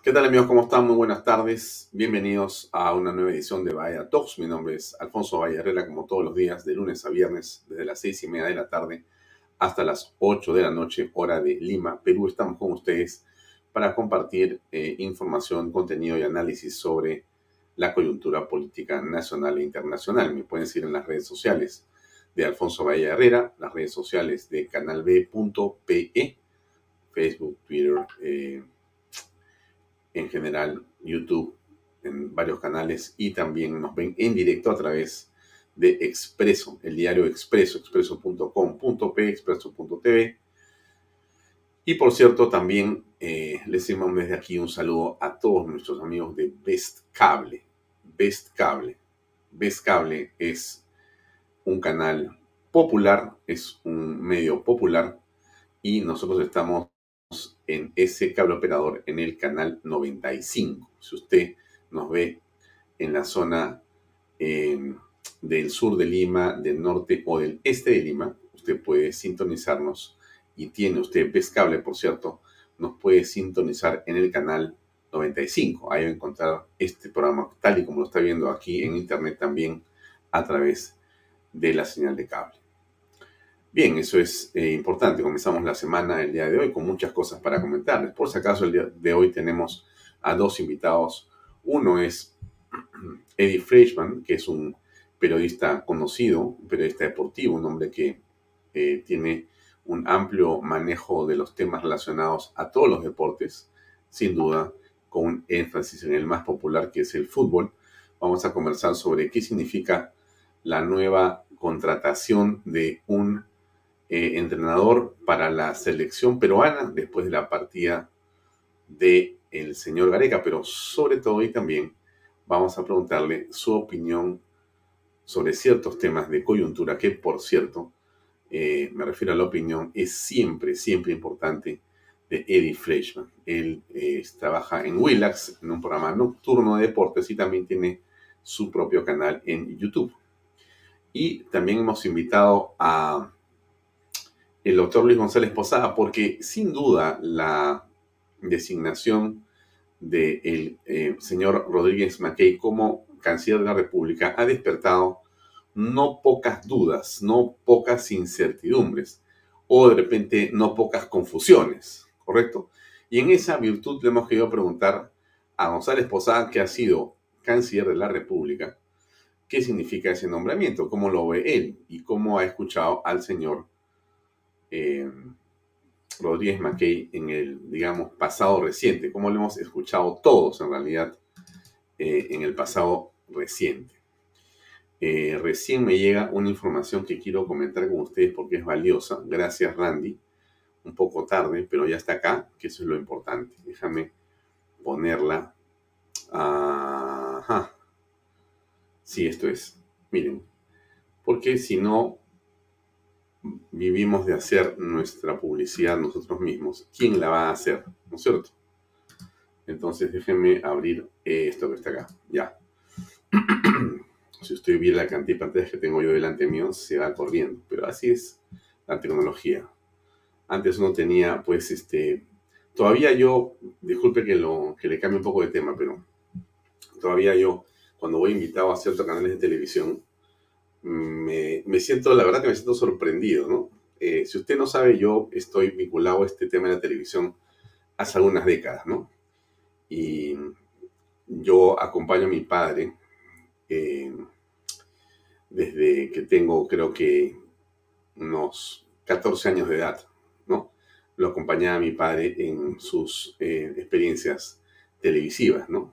¿Qué tal amigos? ¿Cómo están? Muy buenas tardes. Bienvenidos a una nueva edición de Vaya Talks. Mi nombre es Alfonso Valle Herrera, como todos los días, de lunes a viernes, desde las seis y media de la tarde hasta las 8 de la noche, hora de Lima, Perú. Estamos con ustedes para compartir eh, información, contenido y análisis sobre la coyuntura política nacional e internacional. Me pueden seguir en las redes sociales de Alfonso Valle Herrera, las redes sociales de canalb.pe, Facebook, Twitter, eh, en general YouTube, en varios canales y también nos ven en directo a través de Expreso, el diario Expreso, expreso.com.p, expreso.tv. Y por cierto, también eh, les decimos desde aquí un saludo a todos nuestros amigos de Best Cable. Best Cable. Best Cable es un canal popular, es un medio popular y nosotros estamos en ese cable operador en el canal 95. Si usted nos ve en la zona em, del sur de Lima, del norte o del este de Lima, usted puede sintonizarnos y tiene usted ves cable, por cierto, nos puede sintonizar en el canal 95. Ahí va a encontrar este programa tal y como lo está viendo aquí en internet también a través de la señal de cable. Bien, eso es eh, importante. Comenzamos la semana el día de hoy con muchas cosas para comentarles. Por si acaso, el día de hoy tenemos a dos invitados. Uno es Eddie Freshman, que es un periodista conocido, un periodista deportivo, un hombre que eh, tiene un amplio manejo de los temas relacionados a todos los deportes, sin duda, con un énfasis en el más popular que es el fútbol. Vamos a conversar sobre qué significa la nueva contratación de un eh, entrenador para la selección peruana después de la partida del el señor Gareca, pero sobre todo y también vamos a preguntarle su opinión sobre ciertos temas de coyuntura que, por cierto, eh, me refiero a la opinión, es siempre, siempre importante de Eddie Fleischman. Él eh, trabaja en Willax, en un programa nocturno de deportes y también tiene su propio canal en YouTube. Y también hemos invitado a el doctor Luis González Posada, porque sin duda la designación del eh, señor Rodríguez Mackey como canciller de la República ha despertado no pocas dudas, no pocas incertidumbres, o de repente no pocas confusiones, ¿correcto? Y en esa virtud le hemos querido preguntar a González Posada, que ha sido canciller de la República, qué significa ese nombramiento, cómo lo ve él y cómo ha escuchado al señor eh, Rodríguez Mackey en el, digamos, pasado reciente, como lo hemos escuchado todos en realidad eh, en el pasado reciente. Eh, recién me llega una información que quiero comentar con ustedes porque es valiosa. Gracias, Randy. Un poco tarde, pero ya está acá, que eso es lo importante. Déjame ponerla. Ajá. Sí, esto es. Miren. Porque si no, vivimos de hacer nuestra publicidad nosotros mismos, ¿quién la va a hacer? ¿No es cierto? Entonces déjenme abrir esto que está acá. Ya. si usted viera la cantidad de pantallas que tengo yo delante mío, se va corriendo. Pero así es la tecnología. Antes uno tenía, pues, este, todavía yo, disculpe que, lo, que le cambie un poco de tema, pero todavía yo, cuando voy invitado a ciertos canales de televisión, me, me siento, la verdad que me siento sorprendido, ¿no? Eh, si usted no sabe, yo estoy vinculado a este tema de la televisión hace algunas décadas, ¿no? Y yo acompaño a mi padre eh, desde que tengo, creo que, unos 14 años de edad, ¿no? Lo acompañaba a mi padre en sus eh, experiencias televisivas, ¿no?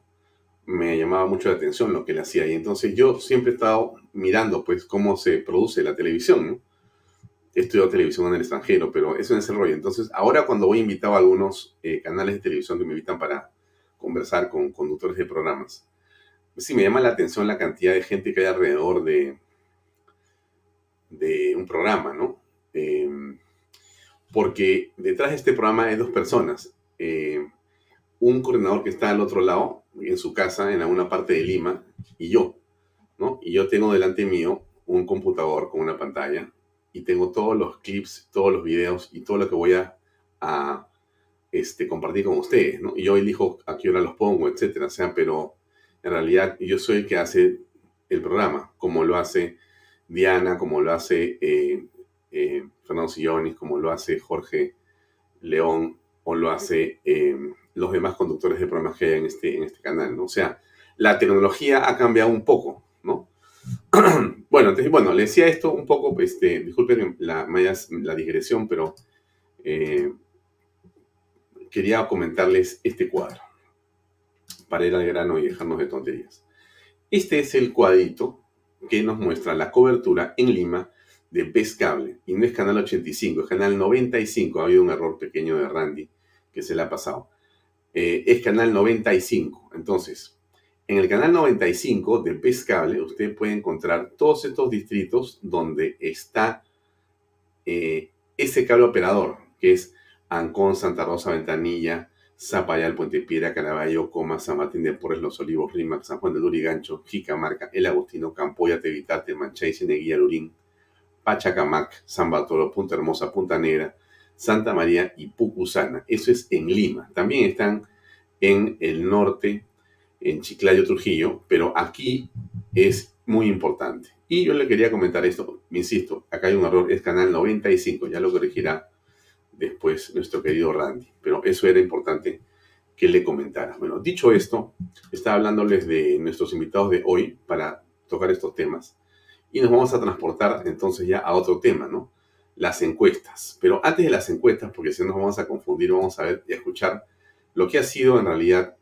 Me llamaba mucho la atención lo que él hacía y entonces yo siempre he estado mirando, pues, cómo se produce la televisión, ¿no? He estudiado televisión en el extranjero, pero eso es el rollo. Entonces, ahora cuando voy invitado a algunos eh, canales de televisión que me invitan para conversar con conductores de programas, sí me llama la atención la cantidad de gente que hay alrededor de, de un programa, ¿no? Em, porque detrás de este programa hay dos personas. Eh, un coordinador que está al otro lado, en su casa, en alguna parte de Lima, y yo, ¿no? Y yo tengo delante mío un computador con una pantalla y tengo todos los clips, todos los videos y todo lo que voy a, este, compartir con ustedes, ¿no? Y yo elijo a qué hora los pongo, etcétera, o sea, pero en realidad yo soy el que hace el programa, como lo hace Diana, como lo hace eh, eh, Fernando Sillonis, como lo hace Jorge León o lo hace eh, los demás conductores de programas que hay en este, en este canal, ¿no? O sea, la tecnología ha cambiado un poco, ¿no? bueno, entonces, bueno, le decía esto un poco, este, disculpen la, la digresión, pero quería comentarles este cuadro para ir al grano y dejarnos de tonterías. Este es el cuadrito que nos muestra la cobertura en Lima de Best Cable. Y no es canal 85, es canal 95. Ha habido un error pequeño de Randy que se le ha pasado. Eh, es canal 95. Entonces, en el canal 95 de Best Cable, usted puede encontrar todos estos distritos donde está eh, ese cable operador, que es Ancón, Santa Rosa, Ventanilla, Zapayal, Puente Piedra, Caraballo, Coma, San Martín de Porres, Los Olivos, Rímac, San Juan de Lurigancho, Jicamarca, El Agustino, Campoya, Tevitarte, Manchay, Cineguía, Lurín, Pachacamac, San Bartolo, Punta Hermosa, Punta Negra, Santa María y Pucusana. Eso es en Lima. También están en el norte, en Chiclayo, Trujillo, pero aquí es muy importante. Y yo le quería comentar esto, me insisto, acá hay un error, es canal 95, ya lo corregirá después nuestro querido Randy. Pero eso era importante que le comentara. Bueno, dicho esto, estaba hablándoles de nuestros invitados de hoy para tocar estos temas. Y nos vamos a transportar entonces ya a otro tema, ¿no? Las encuestas. Pero antes de las encuestas, porque si no nos vamos a confundir, vamos a ver y a escuchar lo que ha sido en realidad,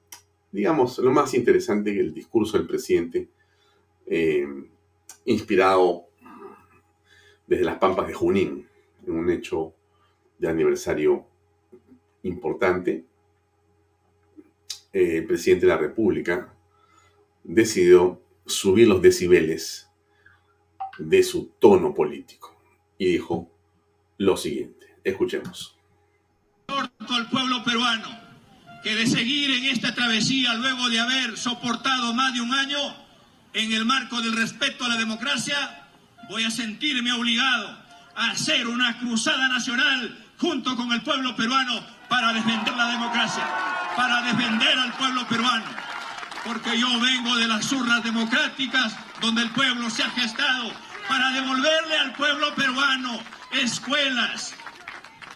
digamos, lo más interesante que el discurso del presidente, eh, inspirado desde las pampas de Junín, en un hecho de aniversario importante, eh, el presidente de la República decidió subir los decibeles de su tono político y dijo lo siguiente. Escuchemos. Al pueblo peruano que de seguir en esta travesía luego de haber soportado más de un año en el marco del respeto a la democracia, voy a sentirme obligado a hacer una cruzada nacional junto con el pueblo peruano para defender la democracia, para defender al pueblo peruano. Porque yo vengo de las urnas democráticas donde el pueblo se ha gestado para devolverle al pueblo peruano escuelas,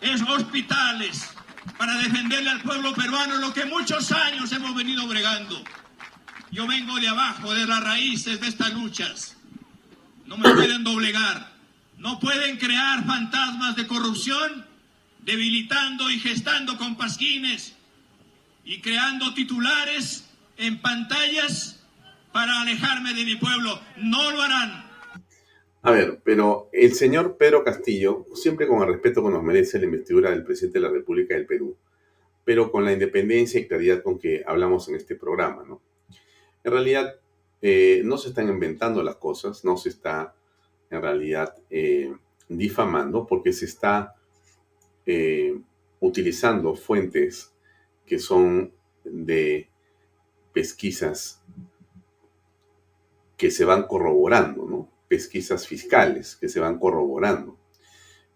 es hospitales, para defenderle al pueblo peruano lo que muchos años hemos venido bregando. Yo vengo de abajo, de las raíces de estas luchas. No me pueden doblegar. No pueden crear fantasmas de corrupción debilitando y gestando con pasquines y creando titulares en pantallas para alejarme de mi pueblo. No lo harán. A ver, pero el señor Pedro Castillo, siempre con el respeto que nos merece la investidura del presidente de la República del Perú, pero con la independencia y claridad con que hablamos en este programa, ¿no? En realidad, eh, no se están inventando las cosas, no se está en realidad eh, difamando, porque se está eh, utilizando fuentes que son de pesquisas que se van corroborando, ¿no? Pesquisas fiscales que se van corroborando.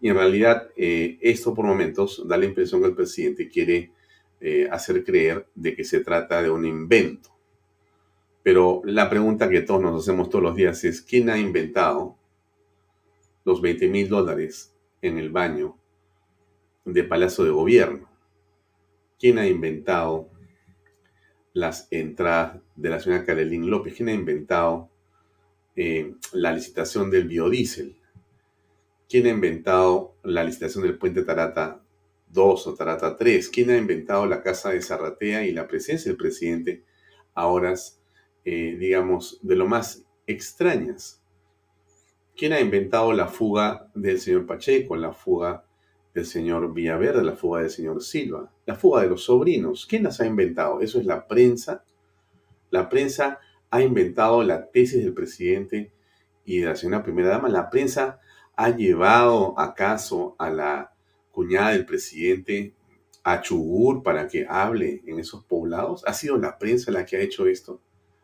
Y en realidad eh, esto por momentos da la impresión que el presidente quiere eh, hacer creer de que se trata de un invento. Pero la pregunta que todos nos hacemos todos los días es, ¿quién ha inventado los 20 mil dólares en el baño de Palacio de Gobierno? ¿Quién ha inventado las entradas de la señora Carolín López? ¿Quién ha inventado eh, la licitación del biodiesel? ¿Quién ha inventado la licitación del puente Tarata 2 o Tarata 3? ¿Quién ha inventado la casa de Zarratea y la presencia del presidente a horas, eh, digamos, de lo más extrañas? ¿Quién ha inventado la fuga del señor Pacheco, la fuga del señor Villaverde, la fuga del señor Silva, la fuga de los sobrinos? ¿Quién las ha inventado? Eso es la prensa. La prensa ha inventado la tesis del presidente y de la señora primera dama. La prensa ha llevado acaso a la cuñada del presidente a Chugur para que hable en esos poblados? ¿Ha sido la prensa la que ha hecho esto?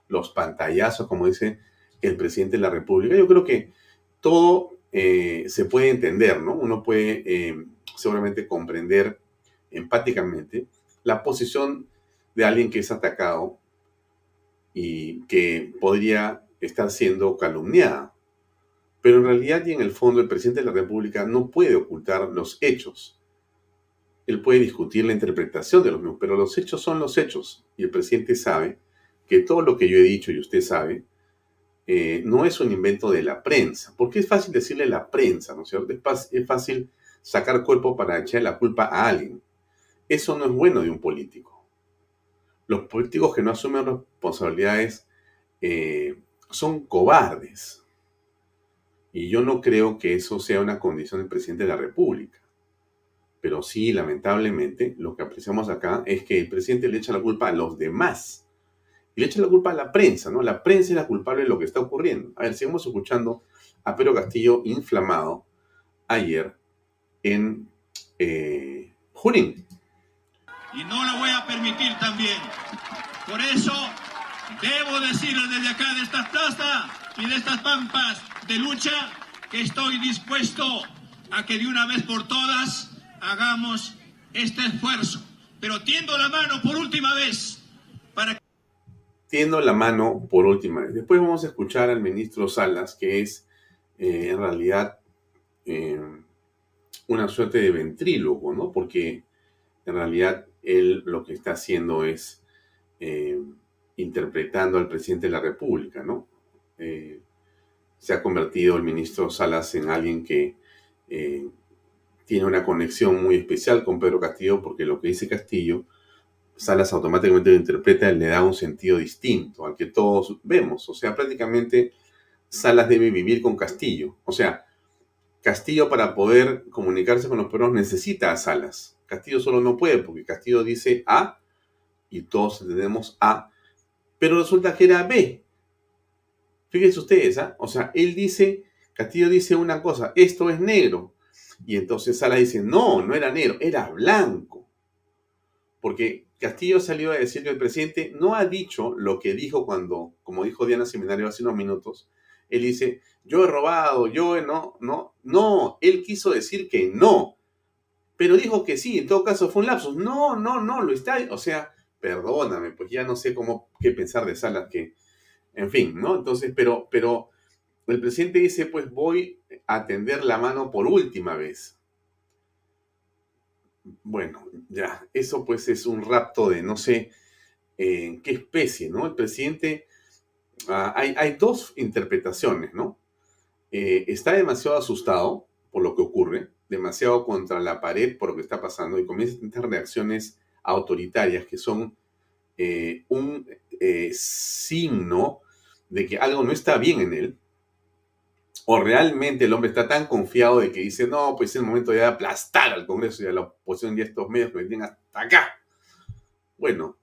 Los pantallazos, como dice el presidente de la República. Yo creo que todo eh, se puede entender, ¿no? Uno puede eh, seguramente comprender empáticamente la posición de alguien que es atacado y que podría estar siendo calumniado. Pero en realidad y en el fondo el presidente de la República no puede ocultar los hechos. Él puede discutir la interpretación de los mismos, pero los hechos son los hechos. Y el presidente sabe que todo lo que yo he dicho y usted sabe, eh, no es un invento de la prensa. Porque es fácil decirle la prensa, ¿no es cierto? Es fácil sacar cuerpo para echar la culpa a alguien. Eso no es bueno de un político. Los políticos que no asumen responsabilidades eh, son cobardes. Y yo no creo que eso sea una condición del presidente de la República. Pero sí, lamentablemente, lo que apreciamos acá es que el presidente le echa la culpa a los demás. Y le echa la culpa a la prensa, ¿no? La prensa es la culpable de lo que está ocurriendo. A ver, sigamos escuchando a Pedro Castillo inflamado ayer en eh, Junín. Y no lo voy a permitir también. Por eso debo decirle desde acá, de esta plaza y de estas pampas, de lucha que estoy dispuesto a que de una vez por todas hagamos este esfuerzo. Pero tiendo la mano por última vez para Tiendo la mano por última vez. Después vamos a escuchar al ministro Salas, que es eh, en realidad eh, una suerte de ventrílogo, ¿no? Porque en realidad él lo que está haciendo es eh, interpretando al presidente de la República, ¿no? se ha convertido el ministro Salas en alguien que eh, tiene una conexión muy especial con Pedro Castillo porque lo que dice Castillo, Salas automáticamente lo interpreta y le da un sentido distinto al que todos vemos. O sea, prácticamente Salas debe vivir con Castillo. O sea, Castillo para poder comunicarse con los peruanos necesita a Salas. Castillo solo no puede porque Castillo dice A y todos entendemos A, pero resulta que era B. Fíjense ustedes, ¿ah? O sea, él dice, Castillo dice una cosa, esto es negro. Y entonces Sala dice, no, no era negro, era blanco. Porque Castillo salió a decir que el presidente no ha dicho lo que dijo cuando, como dijo Diana Seminario hace unos minutos, él dice, yo he robado, yo he no, no, no, él quiso decir que no, pero dijo que sí, en todo caso fue un lapsus. No, no, no, lo está, o sea, perdóname, pues ya no sé cómo, qué pensar de Salas que en fin, ¿no? Entonces, pero, pero el presidente dice, pues voy a tender la mano por última vez. Bueno, ya, eso pues es un rapto de no sé en qué especie, ¿no? El presidente, ah, hay, hay, dos interpretaciones, ¿no? Eh, está demasiado asustado por lo que ocurre, demasiado contra la pared por lo que está pasando y comienza a tener reacciones autoritarias que son eh, un eh, signo de que algo no está bien en él, o realmente el hombre está tan confiado de que dice, no, pues es el momento de aplastar al Congreso y a la oposición y a estos medios que vienen hasta acá. Bueno,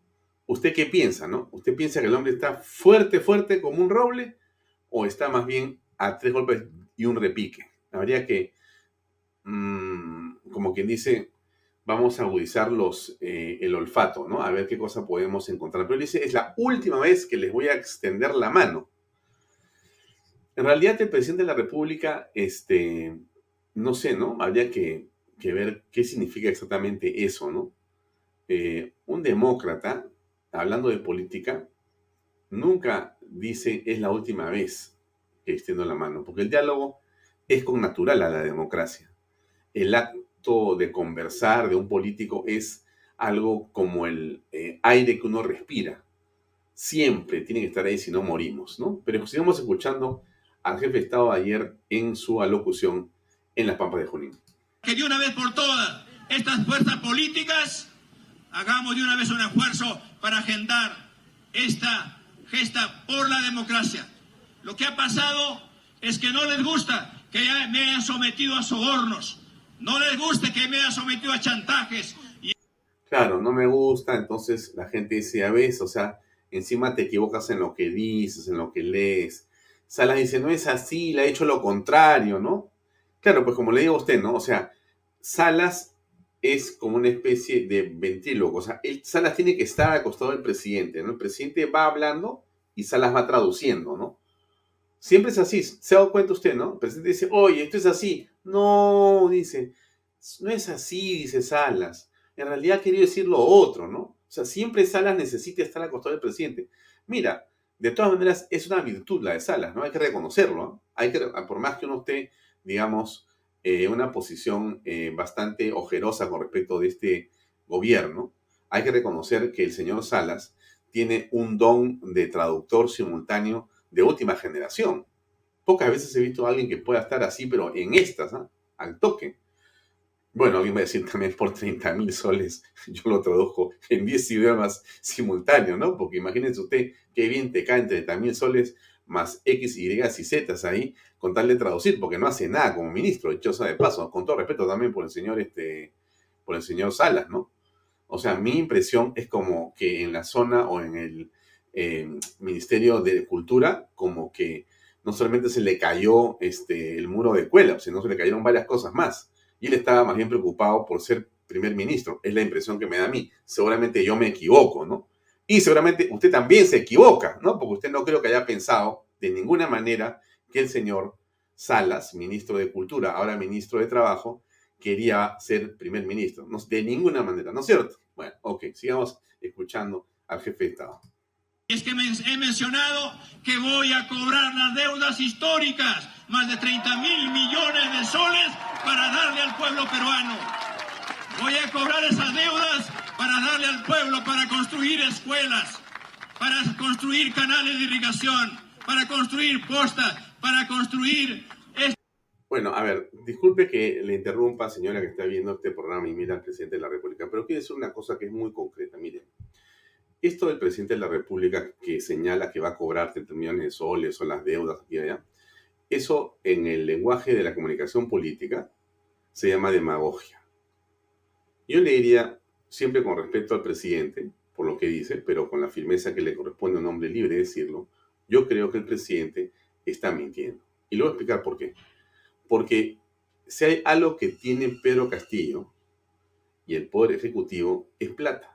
¿usted qué piensa, no? ¿Usted piensa que el hombre está fuerte, fuerte como un roble? ¿O está más bien a tres golpes y un repique? Habría que, mmm, como quien dice, vamos a agudizar los, eh, el olfato, ¿no? A ver qué cosa podemos encontrar. Pero dice, es la última vez que les voy a extender la mano. En realidad el presidente de la República, este, no sé, ¿no? Habría que, ver qué significa exactamente eso, ¿no? Eh, un demócrata, hablando de política, nunca dice es la última vez que extiendo la mano, porque el diálogo es con natural a la democracia. El acto de conversar de un político es algo como el eh, aire que uno respira. Siempre tiene que estar ahí si no morimos, ¿no? Pero sigamos escuchando al jefe de Estado ayer en su alocución en las Pampas de Junín. Que de una vez por todas estas fuerzas políticas hagamos de una vez un esfuerzo para agendar esta gesta por la democracia. Lo que ha pasado es que no les gusta que me hayan sometido a sobornos, no les gusta que me hayan sometido a chantajes. Claro, no me gusta, entonces la gente dice, a veces, o sea, encima te equivocas en lo que dices, en lo que lees. Salas dice, no es así, le ha hecho lo contrario, ¿no? Claro, pues como le digo a usted, ¿no? O sea, Salas es como una especie de ventríloco. O sea, Salas tiene que estar al del presidente, ¿no? El presidente va hablando y Salas va traduciendo, ¿no? Siempre es así. ¿Se ha dado cuenta usted, no? El presidente dice, oye, esto es así. No, dice, no es así, dice Salas. En realidad quería decir lo otro, ¿no? O sea, siempre Salas necesita estar al costado del presidente. Mira, de todas maneras, es una virtud la de Salas, ¿no? Hay que reconocerlo. ¿no? Hay que, por más que uno esté digamos, eh, una posición eh, bastante ojerosa con respecto de este gobierno, hay que reconocer que el señor Salas tiene un don de traductor simultáneo de última generación. Pocas veces he visto a alguien que pueda estar así, pero en estas, ¿ah? al toque. Bueno, alguien va a decir también por 30 mil soles, yo lo traduzco en 10 idiomas simultáneos, ¿no? Porque imagínense usted qué bien te caen 30 mil soles más X, Y y Z ahí, con tal de traducir, porque no hace nada como ministro, dichosa de paso, con todo respeto también por el señor, este, por el señor Salas, ¿no? O sea, mi impresión es como que en la zona o en el em, Ministerio de Cultura, como que no solamente se le cayó este, el muro de cuela, sino se le cayeron varias cosas más. Y él estaba más bien preocupado por ser primer ministro. Es la impresión que me da a mí. Seguramente yo me equivoco, ¿no? Y seguramente usted también se equivoca, ¿no? Porque usted no creo que haya pensado de ninguna manera que el señor Salas, ministro de Cultura, ahora ministro de Trabajo, quería ser primer ministro. No, de ninguna manera, ¿no es cierto? Bueno, ok, sigamos escuchando al jefe de Estado. Es que he mencionado que voy a cobrar las deudas históricas, más de 30 mil millones de soles para darle al pueblo peruano. Voy a cobrar esas deudas para darle al pueblo, para construir escuelas, para construir canales de irrigación, para construir postas, para construir... Bueno, a ver, disculpe que le interrumpa, señora, que está viendo este programa y mira al presidente de la República, pero quiero decir una cosa que es muy concreta. Miren, esto del presidente de la República que señala que va a cobrar 30 millones de soles o las deudas y allá, eso en el lenguaje de la comunicación política se llama demagogia. Yo le diría, siempre con respeto al presidente, por lo que dice, pero con la firmeza que le corresponde a un hombre libre decirlo, yo creo que el presidente está mintiendo. Y le voy a explicar por qué. Porque si hay algo que tiene Pedro Castillo y el Poder Ejecutivo es plata.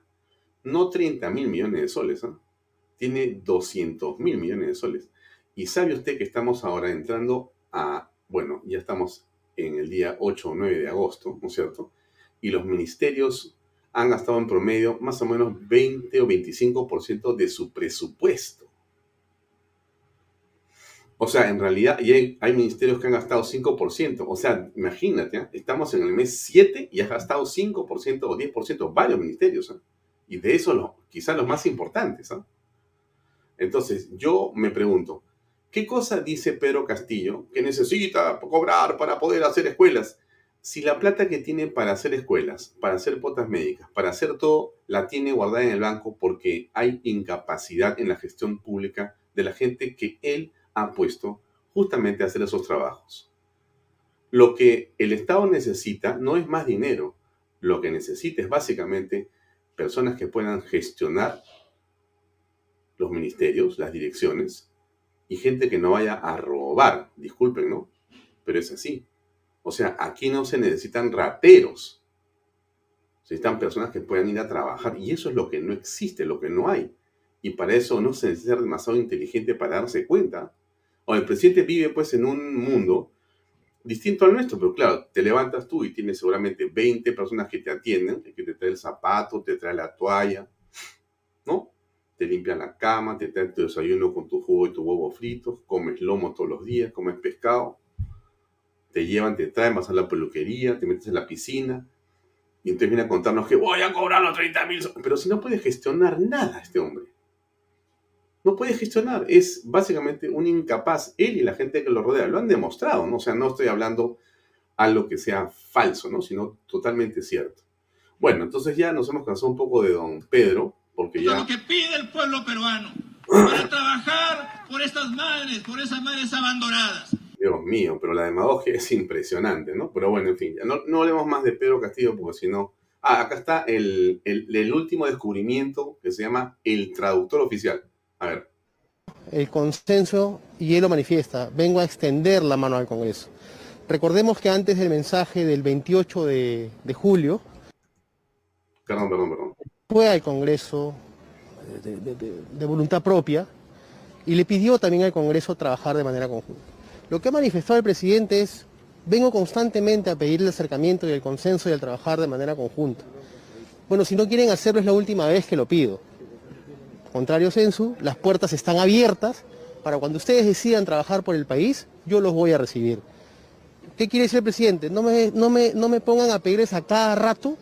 No 30 mil millones de soles, ¿ah? tiene 200 mil millones de soles. Y sabe usted que estamos ahora entrando a, bueno, ya estamos en el día 8 o 9 de agosto, ¿no es cierto? Y los ministerios han gastado en promedio más o menos 20 o 25% de su presupuesto. O sea, en realidad hay, hay, ministerios que han gastado 5%. O sea, imagínate, ¿eh? estamos en el mes 7 y has gastado 5% o 10%, varios ministerios. ¿eh? Y de eso quizás los más importantes. Entonces, yo me pregunto, ¿qué cosa dice Pedro Castillo que necesita cobrar para poder hacer escuelas? si la plata que tiene para hacer escuelas, para hacer potas médicas, para hacer todo, la tiene guardada en el banco porque hay incapacidad en la gestión pública de la gente que él ha puesto justamente a hacer esos trabajos. Lo que el Estado necesita no es más dinero, lo que necesita es básicamente personas que puedan gestionar los ministerios, las direcciones, y gente que no vaya a robar, disculpen, ¿no? Pero es así. O sea, aquí no se necesitan rateros. Se necesitan personas que puedan ir a trabajar. Y eso es lo que no existe, lo que no hay. Y para eso no se necesita ser demasiado inteligente para darse cuenta. O el presidente vive pues en un mundo distinto al nuestro, pero claro, te levantas tú y tienes seguramente 20 personas que te atienden, que te trae el zapato, te trae la toalla, ¿no? Te limpian la cama, te traen tu desayuno con tu jugo y tu huevo fritos, comes lomo todos los días, comes pescado, te llevan, te traen, vas a la peluquería, te metes en la piscina, y entonces viene a contarnos que voy a cobrar los 30 mil. Pero si no puede gestionar nada este hombre. No puede gestionar. Es básicamente un incapaz. Él y la gente que lo rodea lo han demostrado. ¿no? O sea, no estoy hablando algo que sea falso, ¿no? sino totalmente cierto. Bueno, entonces ya nos hemos cansado un poco de don Pedro, porque ya... Lo que pide el pueblo peruano para trabajar por estas madres, por esas madres abandonadas Dios mío, pero la demagogia es impresionante, ¿no? Pero bueno, en fin, ya no, no hablemos más de Pedro Castillo porque si no... Ah, acá está el, el, último descubrimiento que se llama el traductor oficial. A ver. El consenso, y él lo manifiesta, vengo a extender la mano al Congreso. Recordemos que antes del mensaje del 28 de, julio, perdón, perdón, perdón. fue al Congreso de, de voluntad propia y le pidió también al Congreso trabajar de manera conjunta. Lo que ha manifestado el presidente es, vengo constantemente a pedir el acercamiento y el consenso y al trabajar de manera conjunta. Bueno, si no quieren hacerlo es la última vez que lo pido. Contrario sensu, las puertas están abiertas para cuando ustedes decidan trabajar por el país, yo los voy a recibir. ¿Qué quiere decir el presidente? No me, no me, no me pongan a pedirles a cada rato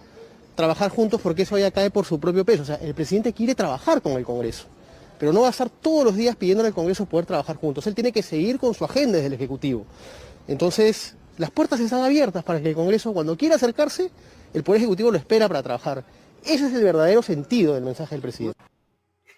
trabajar juntos porque eso ya cae por su propio peso. O sea, el presidente quiere trabajar con el Congreso pero no va a estar todos los días pidiéndole al Congreso poder trabajar juntos. Él tiene que seguir con su agenda desde el Ejecutivo. Entonces, las puertas están abiertas para que el Congreso, cuando quiera acercarse, el Poder Ejecutivo lo espera para trabajar. Ese es el verdadero sentido del mensaje del presidente.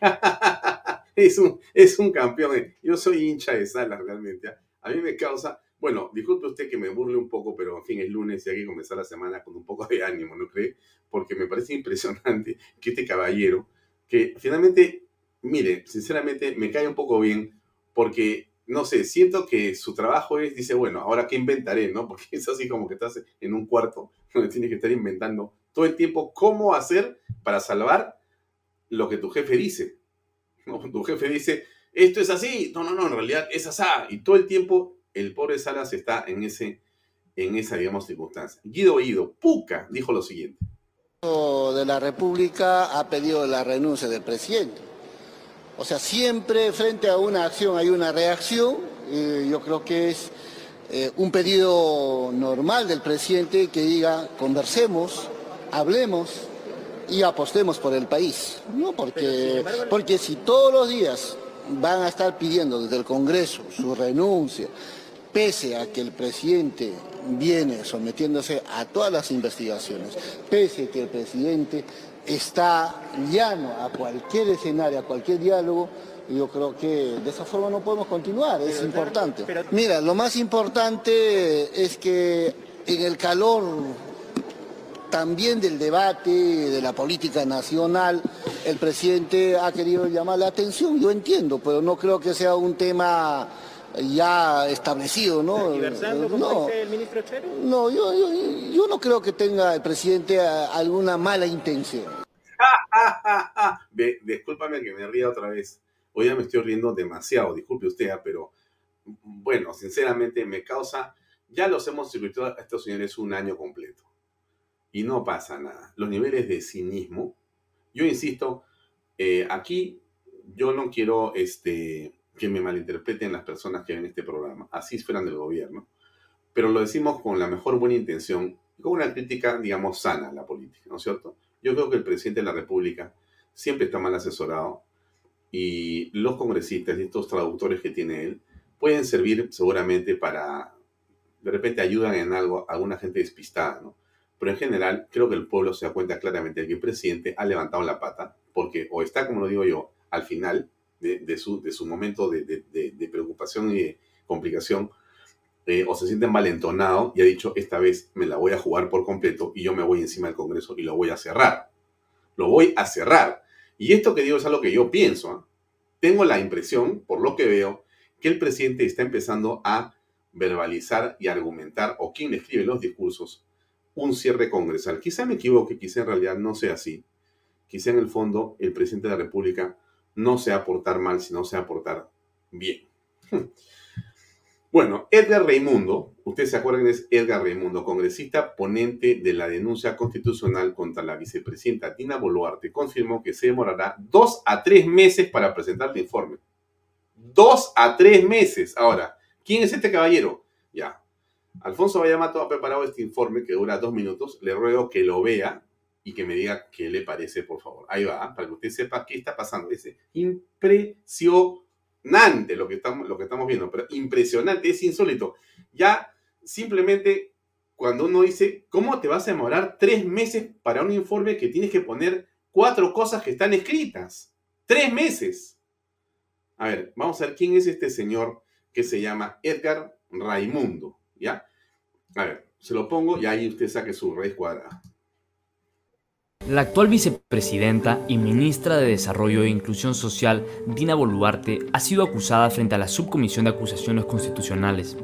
es, un, es un campeón. Yo soy hincha de Salas realmente. ¿ah? A mí me causa... Bueno, disculpe usted que me burle un poco, pero en fin, es lunes y hay que comenzar la semana con un poco de ánimo, ¿no cree? Porque me parece impresionante que este caballero, que finalmente mire, sinceramente me cae un poco bien porque, no sé, siento que su trabajo es, dice, bueno, ahora qué inventaré, ¿no? Porque es así como que estás en un cuarto donde tienes que estar inventando todo el tiempo cómo hacer para salvar lo que tu jefe dice. Tu jefe dice, esto es así, no, no, no, en realidad es así. Y todo el tiempo el pobre Salas está en, ese, en esa, digamos, circunstancia. Guido Guido, Puca, dijo lo siguiente. de la República ha pedido la renuncia del presidente. O sea, siempre frente a una acción hay una reacción. yo creo que es eh, un pedido normal del presidente que diga, conversemos, hablemos y apostemos por el país. ¿no? Porque, porque si todos los días van a estar pidiendo desde el Congreso su renuncia, pese a que el presidente viene sometiéndose a todas las investigaciones, pese a que el presidente está llano a cualquier escenario, a cualquier diálogo, yo creo que de esa forma no podemos continuar, es importante. Mira, lo más importante es que en el calor también del debate, de la política nacional, el presidente ha querido llamar la atención, yo entiendo, pero no creo que sea un tema ya establecido, ¿no? no, dice el ministro Chero? No, yo, yo, no creo que tenga el presidente alguna mala intención. Discúlpame que me ría otra vez. Hoy ya me estoy riendo demasiado, disculpe usted, ah, pero bueno, sinceramente me causa, ya los hemos circuitado a estos señores un año completo y no pasa nada. Los niveles de cinismo, yo insisto, eh, aquí yo no quiero este, que me malinterpreten las personas que ven este programa, así fueran del gobierno, pero lo decimos con la mejor buena intención con una crítica, digamos, sana a la política, ¿no es cierto? Yo creo que el presidente de la República siempre está mal asesorado y los congresistas y estos traductores que tiene él pueden servir seguramente para, de repente ayudan en algo a alguna gente despistada, ¿no? Pero en general creo que el pueblo se da cuenta claramente de que el presidente ha levantado la pata porque o está, como lo digo yo, al final de, su, de su momento de, de, preocupación y de complicación, eh, o se siente malentonado y ha dicho, esta vez me la voy a jugar por completo y yo me voy encima del Congreso y lo voy a cerrar. Lo voy a cerrar. Y esto que digo es algo que yo pienso. ¿ah? Tengo la impresión, por lo que veo, que el presidente está empezando a verbalizar y argumentar, o quien escribe los discursos, un cierre congresal. Quizá me equivoque, quizá en realidad no sea así. Quizá en el fondo el presidente de la República no sea portar mal, sino sea portar bien. Bueno, Edgar Raimundo, ustedes se acuerdan es Edgar Raimundo, congresista ponente de la denuncia constitucional contra la vicepresidenta Dina Boluarte, confirmó que se demorará dos a tres meses para presentar el informe. Dos a tres meses. Ahora, ¿quién es este caballero? Ya. Alfonso Vallamato ha preparado este informe que dura dos minutos. Le ruego que lo vea y que me diga qué le parece, por favor. Ahí va, para que usted sepa qué está pasando. Dice, impresionante lo que estamos, lo que estamos viendo, pero impresionante, es insólito. Ya simplemente cuando uno dice, ¿cómo te vas a demorar tres meses para un informe que tienes que poner cuatro cosas que están escritas? Tres meses. A ver, vamos a ver quién es este señor que se llama Edgar Raimundo, ¿ya? A ver, se lo pongo y ahí usted saque su raíz cuadrada. La actual vicepresidenta y ministra de Desarrollo e Inclusión Social, Dina Boluarte, ha sido acusada frente a la Subcomisión de Acusaciones Constitucionales.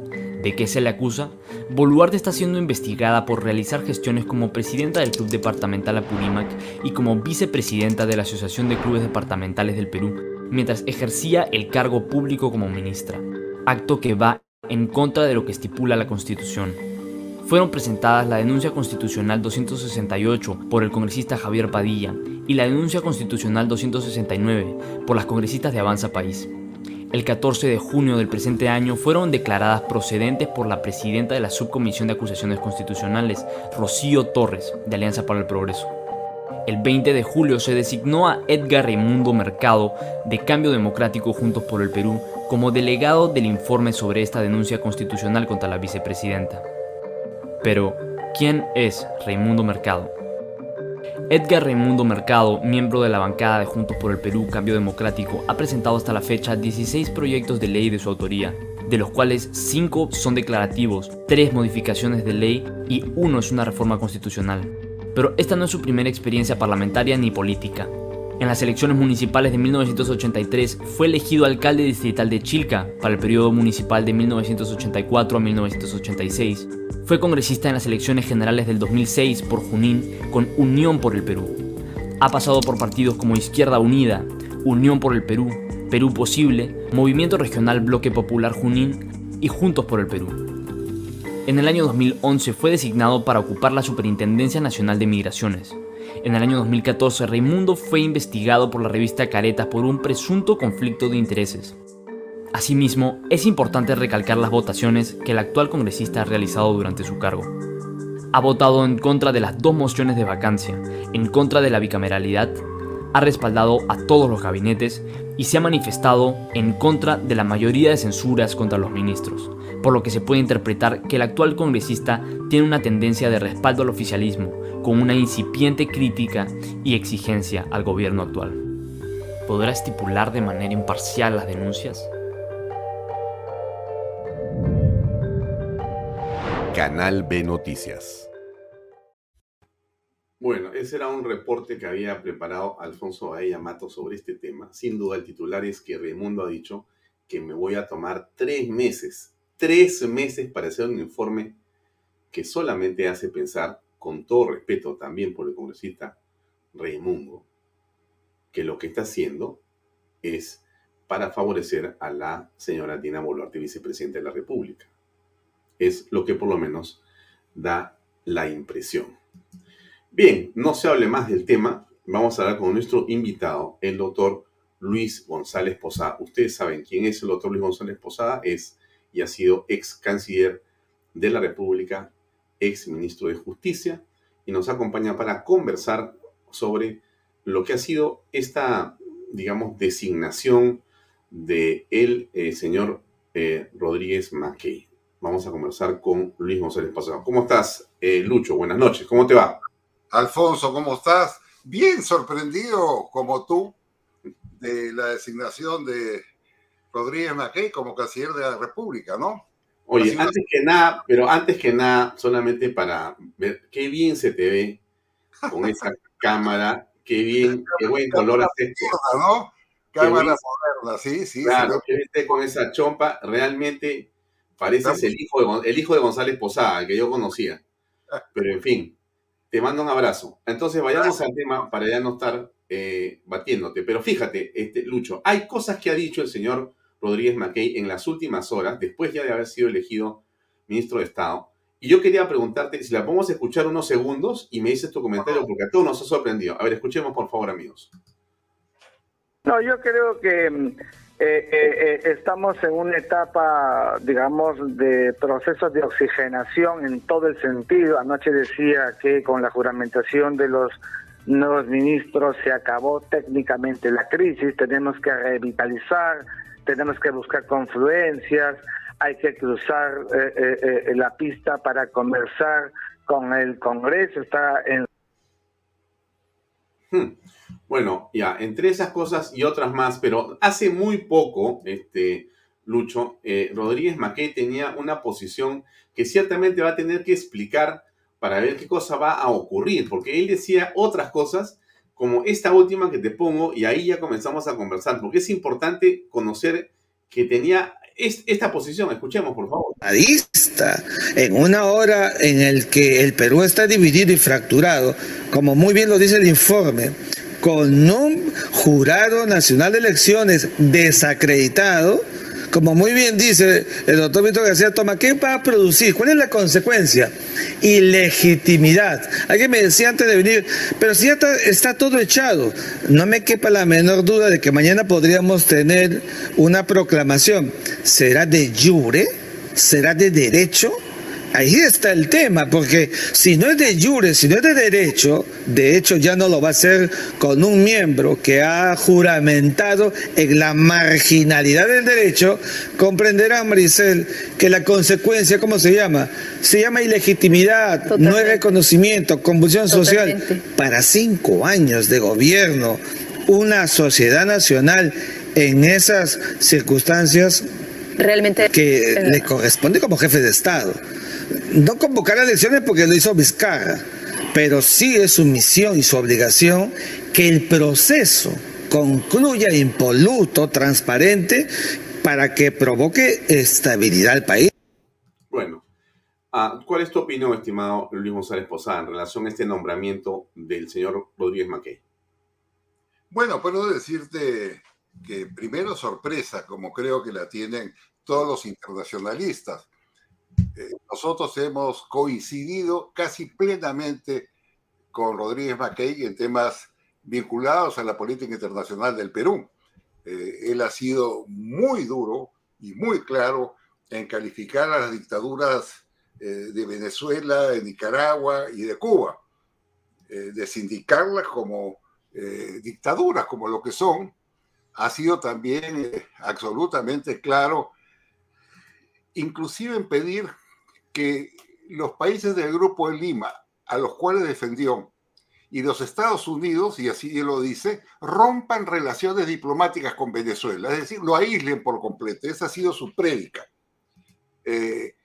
¿De qué se le acusa? Boluarte está siendo investigada por realizar gestiones como presidenta del Club Departamental Apurímac y como vicepresidenta de la Asociación de Clubes Departamentales del Perú, mientras ejercía el cargo público como ministra, acto que va en contra de lo que estipula la Constitución fueron presentadas la denuncia constitucional 268 por el congresista Javier Padilla y la denuncia constitucional 269 por las congresistas de Avanza País. El 14 de junio del presente año fueron declaradas procedentes por la presidenta de la Subcomisión de Acusaciones Constitucionales, Rocío Torres, de Alianza para el Progreso. El 20 de julio se designó a Edgar Raimundo Mercado, de Cambio Democrático Juntos por el Perú, como delegado del informe sobre esta denuncia constitucional contra la vicepresidenta. Pero, ¿quién es Raimundo Mercado? Edgar Raimundo Mercado, miembro de la bancada de Juntos por el Perú Cambio Democrático, ha presentado hasta la fecha 16 proyectos de ley de su autoría, de los cuales 5 son declarativos, 3 modificaciones de ley y 1 es una reforma constitucional. Pero esta no es su primera experiencia parlamentaria ni política. En las elecciones municipales de 1983 fue elegido alcalde distrital de Chilca para el periodo municipal de 1984 a 1986. Fue congresista en las elecciones generales del 2006 por Junín con Unión por el Perú. Ha pasado por partidos como Izquierda Unida, Unión por el Perú, Perú Posible, Movimiento Regional Bloque Popular Junín y Juntos por el Perú. En el año 2011 fue designado para ocupar la Superintendencia Nacional de Migraciones. En el año 2014, Raimundo fue investigado por la revista Caretas por un presunto conflicto de intereses. Asimismo, es importante recalcar las votaciones que el actual congresista ha realizado durante su cargo. Ha votado en contra de las dos mociones de vacancia, en contra de la bicameralidad, ha respaldado a todos los gabinetes y se ha manifestado en contra de la mayoría de censuras contra los ministros, por lo que se puede interpretar que el actual congresista tiene una tendencia de respaldo al oficialismo, con una incipiente crítica y exigencia al gobierno actual. ¿Podrá estipular de manera imparcial las denuncias? Canal B Noticias. Bueno, ese era un reporte que había preparado Alfonso Bahía Mato sobre este tema. Sin duda el titular es que Raimundo ha dicho que me voy a tomar tres meses, tres meses para hacer un informe que solamente hace pensar con todo respeto también por el congresista Raimundo, que lo que está haciendo es para favorecer a la señora Dina Boluarte, vicepresidenta de la República. Es lo que por lo menos da la impresión. Bien, no se hable más del tema. Vamos a hablar con nuestro invitado, el doctor Luis González Posada. Ustedes saben quién es el doctor Luis González Posada. Es y ha sido ex canciller de la República ex ministro de Justicia, y nos acompaña para conversar sobre lo que ha sido esta, digamos, designación de el eh, señor eh, Rodríguez Mackey. Vamos a conversar con Luis González Pasado. ¿Cómo estás, eh, Lucho? Buenas noches. ¿Cómo te va? Alfonso, ¿cómo estás? Bien sorprendido como tú de la designación de Rodríguez Mackey como canciller de la República, ¿no? Oye, antes que nada, pero antes que nada, solamente para ver qué bien se te ve con esa cámara, qué bien, qué buen color hace esto. ¿no? Cámara moderna, sí, sí. Claro, que esté con esa chompa, realmente pareces el hijo, de, el hijo de González Posada, que yo conocía. Pero en fin, te mando un abrazo. Entonces vayamos al tema para ya no estar eh, batiéndote. Pero fíjate, este, Lucho, hay cosas que ha dicho el señor Rodríguez Mackey en las últimas horas, después ya de haber sido elegido ministro de Estado. Y yo quería preguntarte si la podemos escuchar unos segundos y me dices tu comentario porque a todos nos ha sorprendido. A ver, escuchemos por favor, amigos. No, yo creo que mm, eh, eh, eh, estamos en una etapa, digamos, de procesos de oxigenación en todo el sentido. Anoche decía que con la juramentación de los nuevos ministros se acabó técnicamente la crisis, tenemos que revitalizar, tenemos que buscar confluencias, hay que cruzar la pista para conversar con el Congreso, está en... Hmm. Bueno, ya, entre esas cosas y otras más, pero hace muy poco, este, Lucho, eh, Rodríguez Mackey tenía una posición que ciertamente va a tener que explicar para ver qué cosa va a ocurrir, porque él decía otras cosas como esta última que te pongo y ahí ya comenzamos a conversar, porque es importante conocer que tenía esta posición. Escuchemos, por favor. En una hora en el que el Perú está dividido y fracturado, como muy bien lo dice el informe, con un jurado nacional de elecciones desacreditado, como muy bien dice el doctor Víctor García Toma, ¿qué va a producir? ¿Cuál es la consecuencia? Ilegitimidad. Alguien me decía antes de venir, pero si ya está, está, todo echado, no me quepa la menor duda de que mañana podríamos tener una proclamación. ¿Será de jure? ¿Será de derecho? Ahí está el tema, porque si no es de jure, si no es de derecho, de hecho ya no lo va a hacer con un miembro que ha juramentado en la marginalidad del derecho, comprenderá, Maricel, que la consecuencia, ¿cómo se llama? Se llama ilegitimidad, no es reconocimiento, convulsión social. Para cinco años de gobierno, una sociedad nacional en esas circunstancias realmente que le corresponde como jefe de Estado no convocar elecciones porque lo hizo Vizcarra, pero sí es su misión y su obligación que el proceso concluya impoluto, transparente, para que provoque estabilidad al país. Bueno, ah, ¿cuál es tu opinión, estimado Luis González Posada, en relación a este nombramiento del señor Rodríguez Mackey? Bueno, puedo decirte que primero sorpresa, como creo que la tienen todos los internacionalistas eh, nosotros hemos coincidido casi plenamente con Rodríguez Mackey en temas vinculados a la política internacional del Perú. Eh, él ha sido muy duro y muy claro en calificar a las dictaduras eh, de Venezuela, de Nicaragua y de Cuba, de sindicarlas como dictaduras, como lo que son. Ha sido también absolutamente claro inclusive en pedir que los países del Grupo de Lima, a los cuales defendió, y los Estados Unidos, y así él lo dice, rompan relaciones diplomáticas con Venezuela, es decir, lo aíslen por completo. Esa ha sido su prédica. Eh,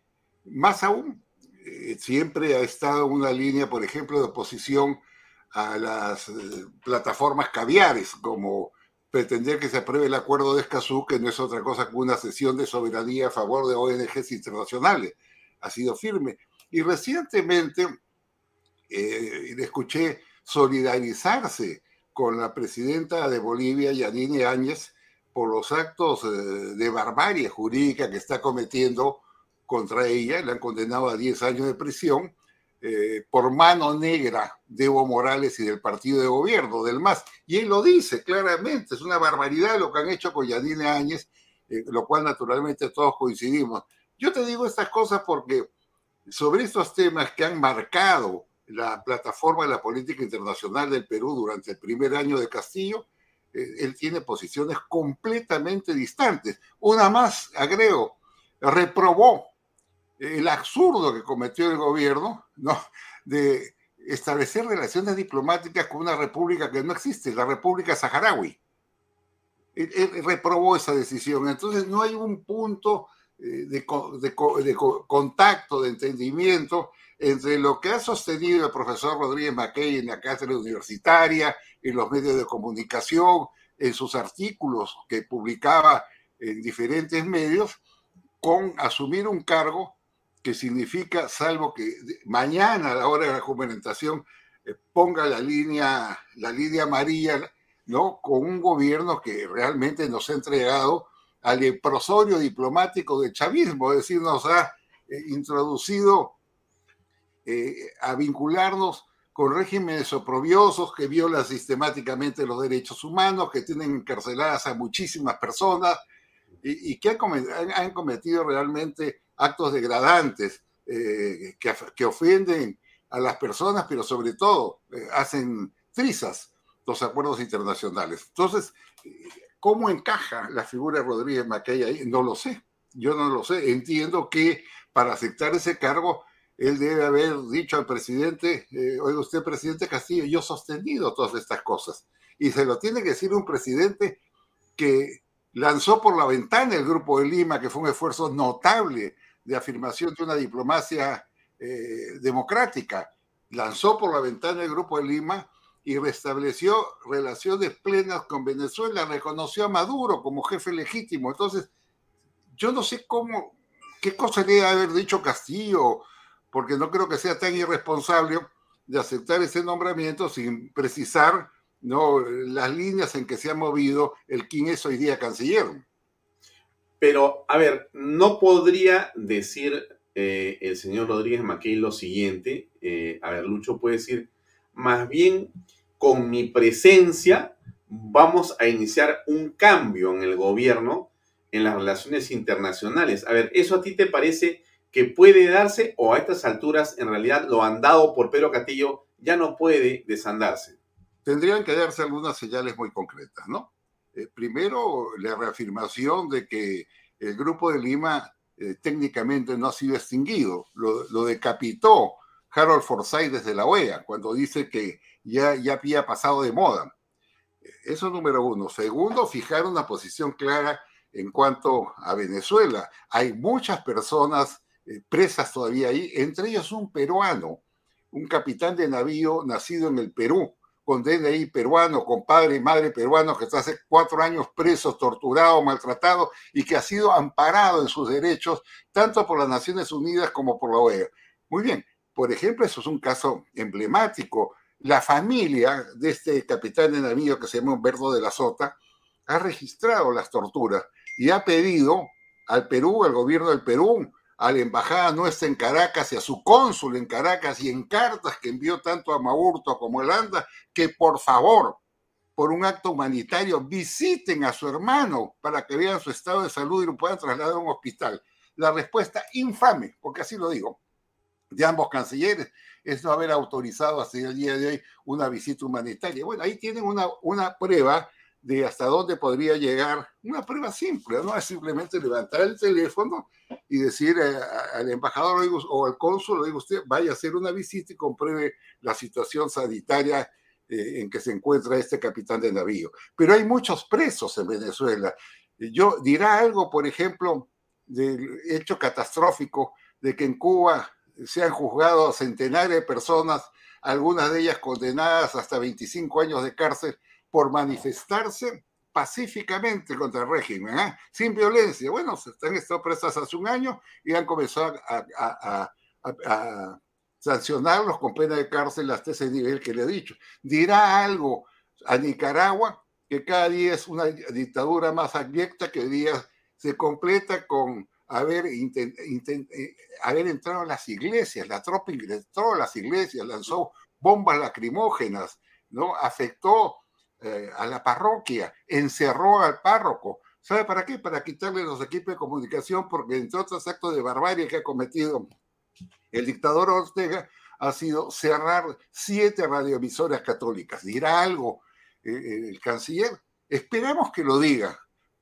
más aún, eh, siempre ha estado una línea, por ejemplo, de oposición a las eh, plataformas caviares, como pretender que se apruebe el acuerdo de Escazú, que no es otra cosa que una sesión de soberanía a favor de ONGs internacionales. Ha sido firme. Y recientemente eh, le escuché solidarizarse con la presidenta de Bolivia, Yanine Áñez, por los actos eh, de barbarie jurídica que está cometiendo contra ella. Le han condenado a 10 años de prisión eh, por mano negra de Evo Morales y del partido de gobierno, del MAS. Y él lo dice claramente, es una barbaridad lo que han hecho con Yadine Áñez, eh, lo cual naturalmente todos coincidimos. Yo te digo estas cosas porque sobre estos temas que han marcado la plataforma de la política internacional del Perú durante el primer año de Castillo, eh, él tiene posiciones completamente distantes. Una más, agrego, reprobó el absurdo que cometió el gobierno, ¿no? De establecer relaciones diplomáticas con una república que no existe, la República Saharaui. Él, reprobó esa decisión. Entonces no hay un punto eh, de, contacto, de entendimiento entre lo que ha sostenido el profesor Rodríguez Mackey en la cátedra universitaria, en los medios de comunicación, en sus artículos que publicaba en diferentes medios, con asumir un cargo que significa, salvo que mañana a la hora de la juramentación eh, ponga la línea, la línea amarilla, ¿no? Con un gobierno que realmente nos ha entregado al leprosorio diplomático del chavismo, es decir, nos ha eh, introducido eh, a vincularnos con regímenes oprobiosos que violan sistemáticamente los derechos humanos, que tienen encarceladas a muchísimas personas y, que han cometido, realmente actos degradantes eh, que, ofenden a las personas, pero sobre todo hacen trizas los acuerdos internacionales. Entonces, ¿cómo encaja la figura de Rodríguez Mackay ahí? No lo sé. Yo no lo sé. Entiendo que para aceptar ese cargo, él debe haber dicho al presidente, eh, oiga usted, presidente Castillo, yo he sostenido todas estas cosas. Y se lo tiene que decir un presidente que lanzó por la ventana el Grupo de Lima, que fue un esfuerzo notable de afirmación de una diplomacia eh, democrática. Lanzó por la ventana el Grupo de Lima y restableció relaciones plenas con Venezuela, reconoció a Maduro como jefe legítimo. Entonces, yo no sé cómo, qué cosa debe haber dicho Castillo, porque no creo que sea tan irresponsable de aceptar ese nombramiento sin precisar ¿no? las líneas en que se ha movido el quién es hoy día canciller. Pero, a ver, no podría decir eh, el señor Rodríguez Mackey lo siguiente. Eh, a ver, Lucho puede decir, más bien con mi presencia vamos a iniciar un cambio en el gobierno en las relaciones internacionales. A ver, ¿eso a ti te parece que puede darse o a estas alturas en realidad lo andado por Pedro Castillo ya no puede desandarse? Tendrían que darse algunas señales muy concretas, ¿no? Eh, primero, la reafirmación de que el Grupo de Lima eh, técnicamente no ha sido extinguido, lo, decapitó Harold Forsyth desde la OEA, cuando dice que ya, ya había pasado de moda. Eso es número uno. Segundo, fijar una posición clara en cuanto a Venezuela. Hay muchas personas eh, presas todavía ahí, entre ellos un peruano, un capitán de navío nacido en el Perú, con DNI peruano, con padre y madre peruanos, que está hace cuatro años preso, torturado, maltratado y que ha sido amparado en sus derechos, tanto por las Naciones Unidas como por la OEA. Muy bien, por ejemplo, eso es un caso emblemático. La familia de este capitán de navío que se llama Humberto de la Sota ha registrado las torturas y ha pedido al Perú, al gobierno del Perú, a la embajada nuestra en Caracas y a su cónsul en Caracas y en cartas que envió tanto a Maurto como a Holanda, que por favor, por un acto humanitario, visiten a su hermano para que vean su estado de salud y lo puedan trasladar a un hospital. La respuesta infame, porque así lo digo, de ambos cancilleres es no haber autorizado hasta el día de hoy una visita humanitaria. Bueno, ahí tienen una, una prueba de hasta dónde podría llegar, una prueba simple, no es simplemente levantar el teléfono y decir eh, al embajador o al cónsul, digo usted, vaya a hacer una visita y compruebe la situación sanitaria eh, en que se encuentra este capitán de navío. Pero hay muchos presos en Venezuela. Yo dirá algo, por ejemplo, del hecho catastrófico de que en Cuba se han juzgado a centenares de personas, algunas de ellas condenadas hasta 25 años de cárcel por manifestarse pacíficamente contra el régimen, ¿eh? sin violencia. Bueno, se están estado presas hace un año y han comenzado a, sancionarlos con pena de cárcel hasta ese nivel que le he dicho. Dirá algo a Nicaragua que cada día es una dictadura más abyecta que día se completa con haber, eh, haber entrado a las iglesias, la tropa ingresó a las iglesias, lanzó bombas lacrimógenas, ¿no? afectó eh, a la parroquia, encerró al párroco. ¿Sabe para qué? Para quitarle los equipos de comunicación, porque entre otros actos de barbarie que ha cometido el dictador Ortega, ha sido cerrar siete radioemisoras católicas. ¿Dirá algo eh, el canciller? Esperamos que lo diga,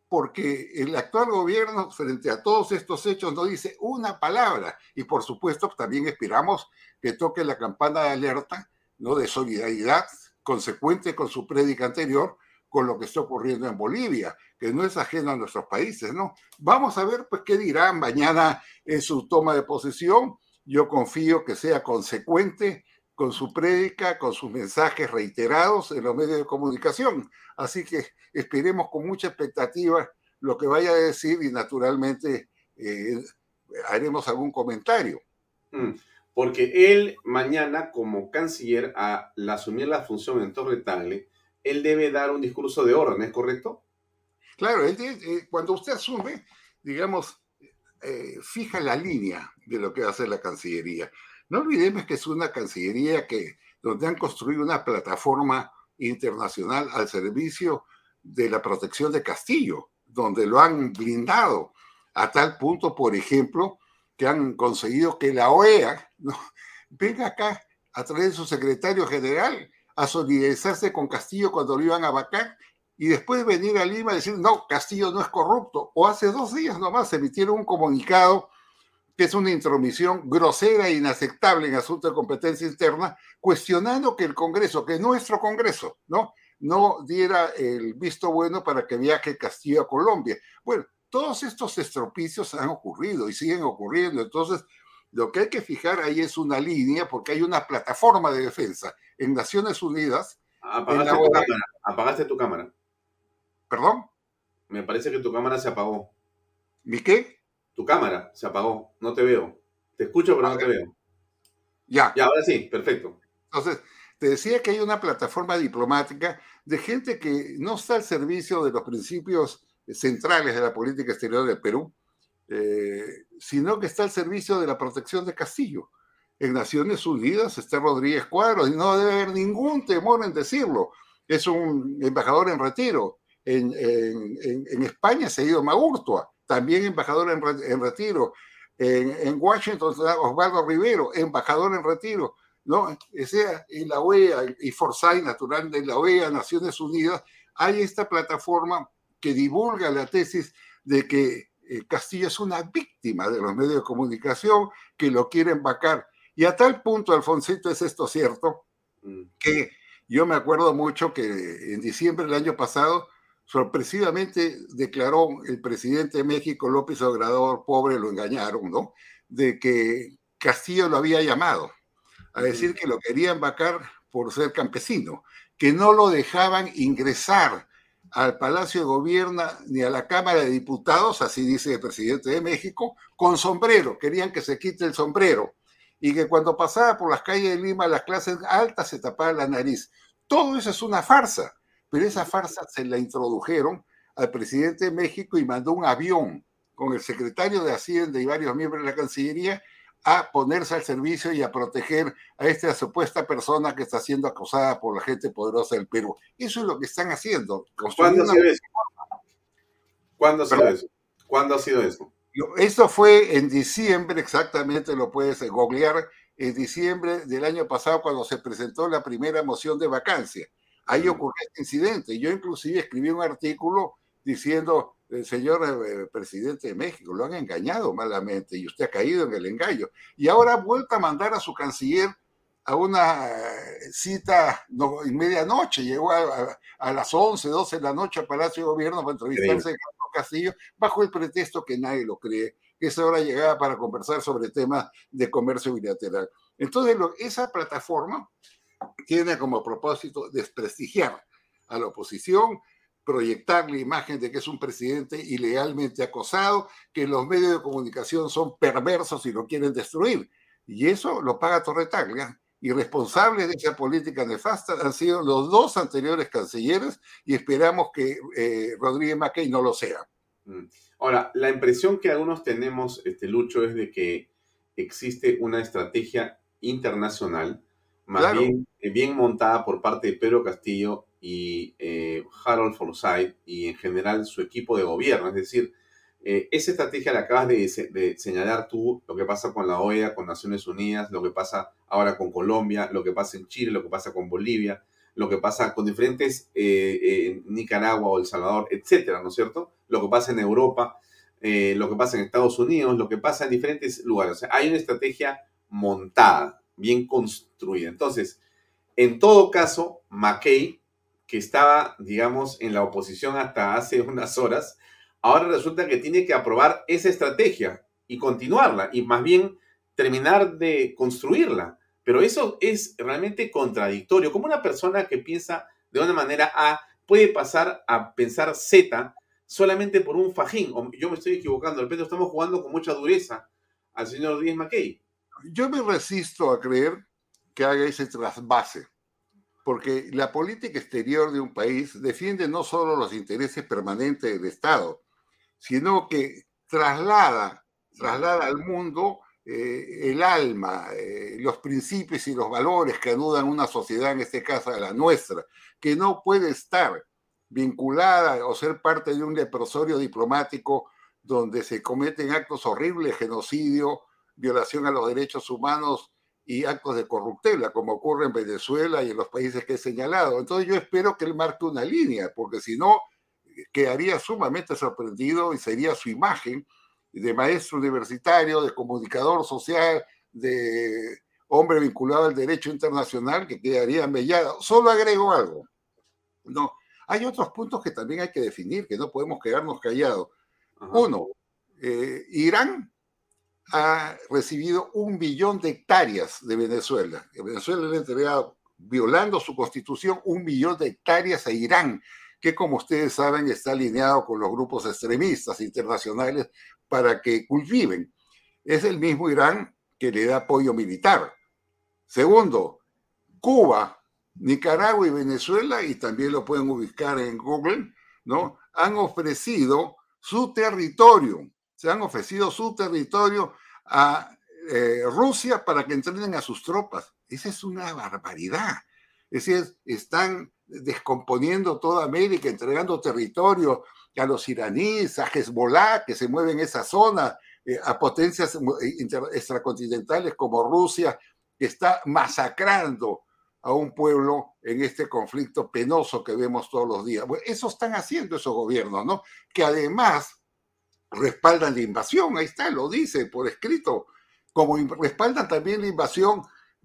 porque el actual gobierno frente a todos estos hechos no dice una palabra y por supuesto también esperamos que toque la campana de alerta no de solidaridad consecuente con su prédica anterior con lo que está ocurriendo en Bolivia, que no es ajeno a nuestros países, ¿no? Vamos a ver pues qué dirán mañana en su toma de posesión. Yo confío que sea consecuente con su prédica, con sus mensajes reiterados en los medios de comunicación. Así que esperemos con mucha expectativa lo que vaya a decir y naturalmente eh, haremos algún comentario. Mm, porque él mañana como canciller, al asumir la función en Torre Tagle, él debe dar un discurso de orden, ¿es correcto? Claro, eh, cuando usted asume, digamos, eh, fija la línea de lo que va a hacer la Cancillería. No olvidemos que es una Cancillería que, donde han construido una plataforma internacional al servicio de la protección de Castillo, donde lo han blindado a tal punto, por ejemplo, que han conseguido que la OEA venga acá a través de su secretario general a solidarizarse con Castillo cuando lo iban a vacar y después venir a Lima y decir, no, Castillo no es corrupto. O hace dos días nomás emitieron un comunicado que es una intromisión grosera e inaceptable en asuntos de competencia interna, cuestionando que el Congreso, que nuestro Congreso, ¿no? no diera el visto bueno para que viaje Castillo a Colombia. Bueno, todos estos estropicios han ocurrido y siguen ocurriendo. Entonces, lo que hay que fijar ahí es una línea, porque hay una plataforma de defensa en Naciones Unidas. Apagaste, tu, cámara. Apagaste tu cámara. ¿Perdón? Me parece que tu cámara se apagó. ¿Mi qué? Tu cámara se apagó. No te veo. Te escucho, pero no te veo. Ya. Ya, ahora sí, perfecto. Entonces, te decía que hay una plataforma diplomática de gente que no está al servicio de los principios centrales de la política exterior del Perú, eh, sino que está al servicio de la protección de Castillo. En Naciones Unidas está Rodríguez Cuadros y no debe haber ningún temor en decirlo. Es un embajador en retiro. En, España se ha ido Magurtua, también embajador en, retiro. En, Washington Osvaldo Rivero, embajador en retiro. ¿no? Sea en la OEA y Forsyth, natural de la OEA, Naciones Unidas, hay esta plataforma que divulga la tesis de que eh, Castillo es una víctima de los medios de comunicación que lo quieren vacar. Y a tal punto, Alfonsito, es esto cierto, mm. que yo me acuerdo mucho que en diciembre del año pasado, sorpresivamente declaró el presidente de México, López Obrador, pobre, lo engañaron, ¿no? De que Castillo lo había llamado a decir que lo querían vacar por ser campesino, que no lo dejaban ingresar al Palacio de Gobierno ni a la Cámara de Diputados, así dice el presidente de México, con sombrero. Querían que se quite el sombrero. Y que cuando pasaba por las calles de Lima, las clases altas se tapaban la nariz. Todo eso es una farsa. Pero esa farsa se la introdujeron al presidente de México y mandó un avión con el secretario de Hacienda y varios miembros de la Cancillería a ponerse al servicio y a proteger a esta supuesta persona que está siendo acosada por la gente poderosa del Perú. Eso es lo que están haciendo. ¿Cuándo ha sido eso? ¿Cuándo ha sido eso? ¿Cuándo ha sido eso? Esto fue en diciembre, exactamente, lo puedes googlear, en diciembre del año pasado cuando se presentó la primera moción de vacancia. Ahí ocurrió este incidente. Yo inclusive escribí un artículo diciendo el señor eh, presidente de México, lo han engañado malamente y usted ha caído en el engaño. Y ahora ha vuelto a mandar a su canciller a una eh, cita no, en medianoche, llegó a, las 11, 12 de la noche al Palacio de Gobierno para entrevistarse con Castillo, bajo el pretexto que nadie lo cree, que esa hora llegaba para conversar sobre temas de comercio bilateral. Entonces, esa plataforma tiene como propósito desprestigiar a la oposición, proyectar la imagen de que es un presidente ilegalmente acosado, que los medios de comunicación son perversos y lo quieren destruir. Y eso lo paga Torretaglia. Y responsables de esa política nefasta han sido los dos anteriores cancilleres y esperamos que eh, Rodríguez Mackey no lo sea. Mm. Ahora, la impresión que algunos tenemos, este Lucho, es de que existe una estrategia internacional, más bien, eh, bien montada por parte de Pedro Castillo y eh, Harold Forsyth y en general su equipo de gobierno. Es decir, eh, esa estrategia la acabas de, señalar tú, lo que pasa con la OEA, con Naciones Unidas, lo que pasa ahora con Colombia, lo que pasa en Chile, lo que pasa con Bolivia, lo que pasa con diferentes eh, Nicaragua o El Salvador, etcétera, ¿no es cierto? Lo que pasa en Europa, lo que pasa en Estados Unidos, lo que pasa en diferentes lugares. O sea, hay una estrategia montada, bien construida. Entonces, en todo caso, McKay que estaba, digamos, en la oposición hasta hace unas horas, ahora resulta que tiene que aprobar esa estrategia y continuarla y más bien terminar de construirla. Pero eso es realmente contradictorio. Como una persona que piensa de una manera A puede pasar a pensar Z solamente por un fajín. Yo me estoy equivocando, de repente estamos jugando con mucha dureza al señor Díaz McKay. Yo me resisto a creer que haga ese trasvase porque la política exterior de un país defiende no solo los intereses permanentes del Estado, sino que traslada, traslada al mundo eh, el alma, eh, los principios y los valores que anudan una sociedad, en este caso la nuestra, que no puede estar vinculada o ser parte de un leprosorio diplomático donde se cometen actos horribles, genocidio, violación a los derechos humanos y actos de corruptela, como ocurre en Venezuela y en los países que he señalado. Entonces yo espero que él marque una línea, porque si no, quedaría sumamente sorprendido y sería su imagen de maestro universitario, de comunicador social, de hombre vinculado al derecho internacional que quedaría mellado. Solo agrego algo. No, hay otros puntos que también hay que definir, que no podemos quedarnos callados. Uno, eh, Irán ha recibido un billón de hectáreas de Venezuela. Venezuela le ha entregado, violando su constitución, un billón de hectáreas a Irán, que como ustedes saben está alineado con los grupos extremistas internacionales para que cultiven. Es el mismo Irán que le da apoyo militar. Segundo, Cuba, Nicaragua y Venezuela, y también lo pueden ubicar en Google, ¿no? Han ofrecido su territorio se han ofrecido su territorio a eh, Rusia para que entrenen a sus tropas. Esa es una barbaridad. Es decir, están descomponiendo toda América, entregando territorio a los iraníes, a Hezbollah, que se mueven en esa zona, eh, a potencias eh, extracontinentales como Rusia, que está masacrando a un pueblo en este conflicto penoso que vemos todos los días. eso están haciendo esos gobiernos, ¿no? Que además respaldan la invasión, ahí está, lo dice por escrito, como respaldan también la invasión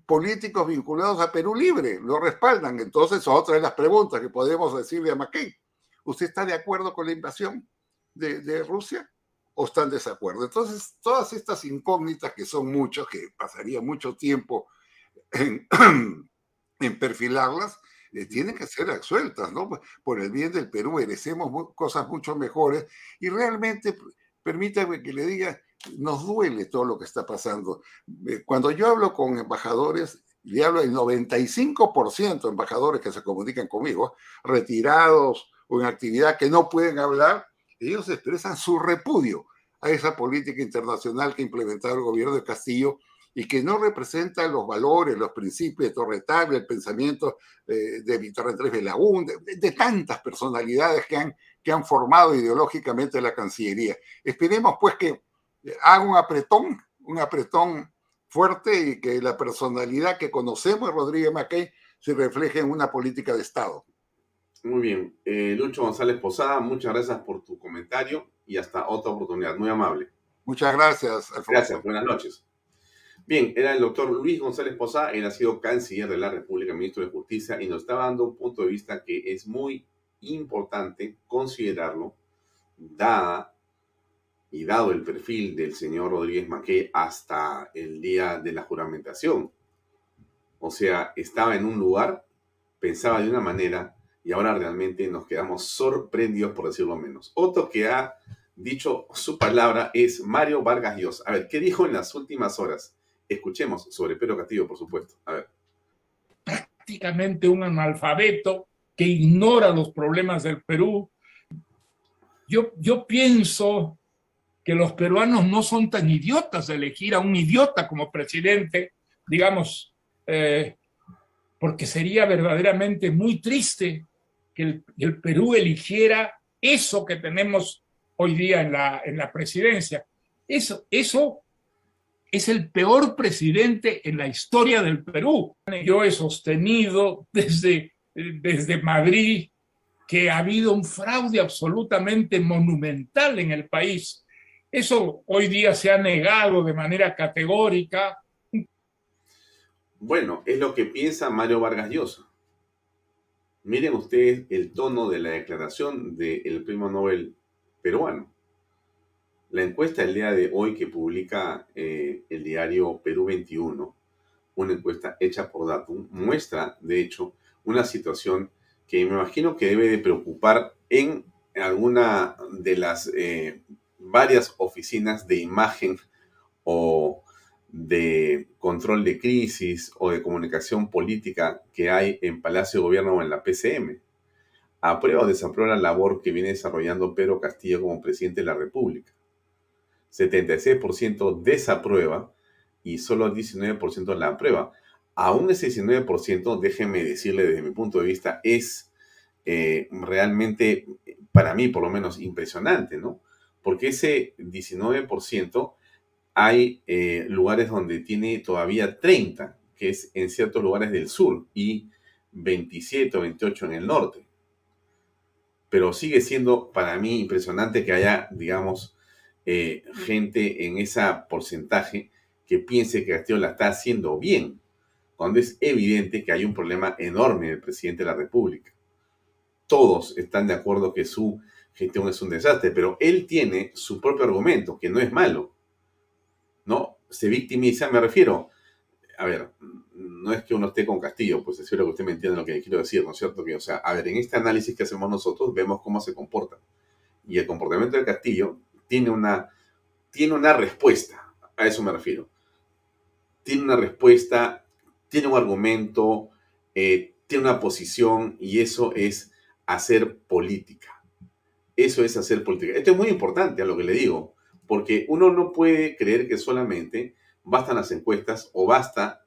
políticos vinculados a Perú Libre, lo respaldan. Entonces, otra de las preguntas que podemos decirle a McCain, ¿usted está de acuerdo con la invasión de, Rusia o está en desacuerdo? Entonces, todas estas incógnitas, que son muchas, que pasaría mucho tiempo en perfilarlas, eh, tienen que ser absueltas, ¿no? Por el bien del Perú merecemos cosas mucho mejores y realmente, permítame que le diga, nos duele todo lo que está pasando. Eh, cuando yo hablo con embajadores, le hablo del 95% de embajadores que se comunican conmigo, retirados o en actividad que no pueden hablar, ellos expresan su repudio a esa política internacional que ha implementado el gobierno de Castillo y que no representa los valores, los principios de Torretable, el pensamiento eh, de Víctor Andrés Belaún, de, de, tantas personalidades que han, que han formado ideológicamente la Cancillería. Esperemos pues que haga un apretón, un apretón fuerte y que la personalidad que conocemos de Rodríguez Mackay se refleje en una política de Estado. Muy bien. Eh, Lucho González Posada, muchas gracias por tu comentario y hasta otra oportunidad. Muy amable. Muchas gracias, Alfonso. Gracias, buenas noches. Bien, era el doctor Luis González Posada, él ha sido canciller de la República, ministro de Justicia, y nos está dando un punto de vista que es muy importante considerarlo, dada y dado el perfil del señor Rodríguez Maqué hasta el día de la juramentación. O sea, estaba en un lugar, pensaba de una manera, y ahora realmente nos quedamos sorprendidos, por decirlo menos. Otro que ha dicho su palabra es Mario Vargas Llosa. A ver, ¿qué dijo en las últimas horas? Escuchemos sobre Pedro Castillo, por supuesto. A ver. Prácticamente un analfabeto que ignora los problemas del Perú. Yo, yo pienso que los peruanos no son tan idiotas de elegir a un idiota como presidente, digamos, eh, porque sería verdaderamente muy triste que el, el, Perú eligiera eso que tenemos hoy día en la, en la presidencia. Eso, eso es el peor presidente en la historia del Perú. Yo he sostenido desde, desde Madrid que ha habido un fraude absolutamente monumental en el país. Eso hoy día se ha negado de manera categórica. Bueno, es lo que piensa Mario Vargas Llosa. Miren ustedes el tono de la declaración del primo Nobel peruano. La encuesta del día de hoy que publica eh, el diario Perú 21, una encuesta hecha por Datum, muestra, de hecho, una situación que me imagino que debe de preocupar en alguna de las eh, varias oficinas de imagen o de control de crisis o de comunicación política que hay en Palacio de Gobierno o en la PCM. ¿Aprueba o desaprueba la labor que viene desarrollando Pedro Castillo como presidente de la República? 76% desaprueba y solo 19% la aprueba. Aún ese 19%, déjenme decirle desde mi punto de vista, es eh, realmente, para mí por lo menos, impresionante, ¿no? Porque ese 19% hay eh, lugares donde tiene todavía 30, que es en ciertos lugares del sur, y 27 o 28 en el norte. Pero sigue siendo para mí impresionante que haya, digamos, eh, gente en ese porcentaje que piense que Castillo la está haciendo bien, cuando es evidente que hay un problema enorme en el presidente de la República. Todos están de acuerdo que su gestión es un desastre, pero él tiene su propio argumento, que no es malo. ¿No? Se victimiza, me refiero. A ver, no es que uno esté con Castillo, pues espero que usted me entienda lo que quiero decir, ¿no es cierto? Que, o sea, a ver, en este análisis que hacemos nosotros vemos cómo se comporta. Y el comportamiento de Castillo tiene una, tiene una respuesta, a eso me refiero. Tiene una respuesta, tiene un argumento, eh, tiene una posición y eso es hacer política. Eso es hacer política. Esto es muy importante a lo que le digo, porque uno no puede creer que solamente bastan las encuestas o basta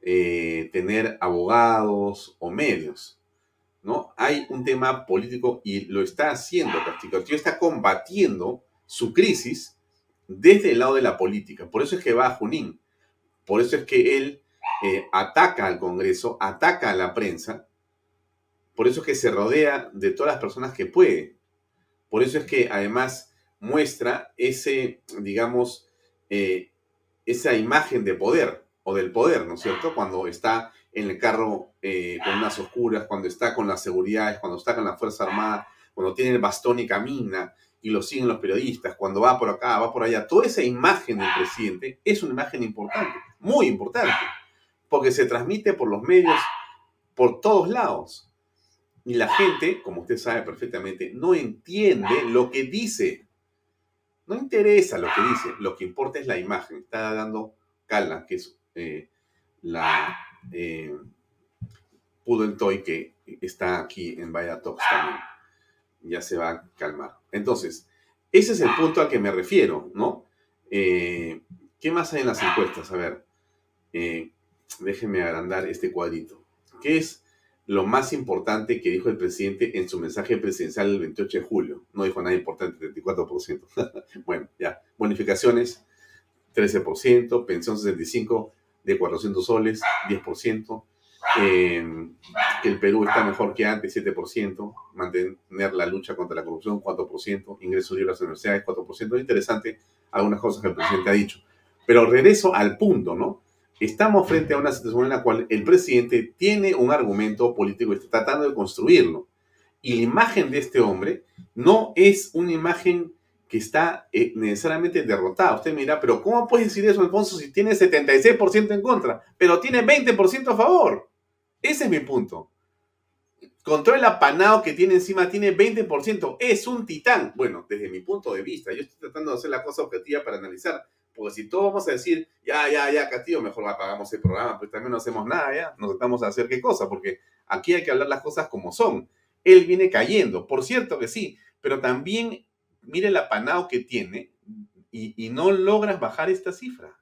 eh, tener abogados o medios. ¿no? Hay un tema político y lo está haciendo Castillo. Castillo está combatiendo su crisis desde el lado de la política. Por eso es que va a Junín. Por eso es que él eh, ataca al Congreso, ataca a la prensa. Por eso es que se rodea de todas las personas que puede. Por eso es que además muestra ese, digamos, eh, esa imagen de poder o del poder, ¿no es cierto? Cuando está en el carro eh, con unas oscuras, cuando está con las seguridades, cuando está con la Fuerza Armada, cuando tiene el bastón y camina, y lo siguen los periodistas, cuando va por acá, va por allá, toda esa imagen del presidente es una imagen importante, muy importante, porque se transmite por los medios por todos lados. Y la gente, como usted sabe perfectamente, no entiende lo que dice. No interesa lo que dice, lo que importa es la imagen. Está dando Calma, que es eh, la eh, Toy que está aquí en Vaya Talks también ya se va a calmar. Entonces, ese es el punto al que me refiero, ¿no? Eh, ¿Qué más hay en las encuestas? A ver, eh, déjenme agrandar este cuadrito. ¿Qué es lo más importante que dijo el presidente en su mensaje presidencial el 28 de julio? No dijo nada importante, 34%. bueno, ya. Bonificaciones, 13%, pensión 65 de 400 soles, 10%, eh, que el Perú está mejor que antes, 7%, mantener la lucha contra la corrupción, 4%, ingresos libres a las universidades, 4%. interesante algunas cosas que el presidente ha dicho. Pero regreso al punto, ¿no? Estamos frente a una situación en la cual el presidente tiene un argumento político está tratando de construirlo. Y la imagen de este hombre no es una imagen que está eh, necesariamente derrotada. Usted mira, pero ¿cómo puede decir eso, Alfonso, si tiene 76% en contra, pero tiene 20% a favor? Ese es mi punto. Con el apanado que tiene encima, tiene 20%. Es un titán. Bueno, desde mi punto de vista, yo estoy tratando de hacer la cosa objetiva para analizar. Porque si todos vamos a decir, ya, ya, ya, Castillo, mejor apagamos el programa, pues también no hacemos nada, ya. Nos tratamos a hacer qué cosa, porque aquí hay que hablar las cosas como son. Él viene cayendo, por cierto que sí, pero también mire el apanado que tiene y, no logras bajar esta cifra.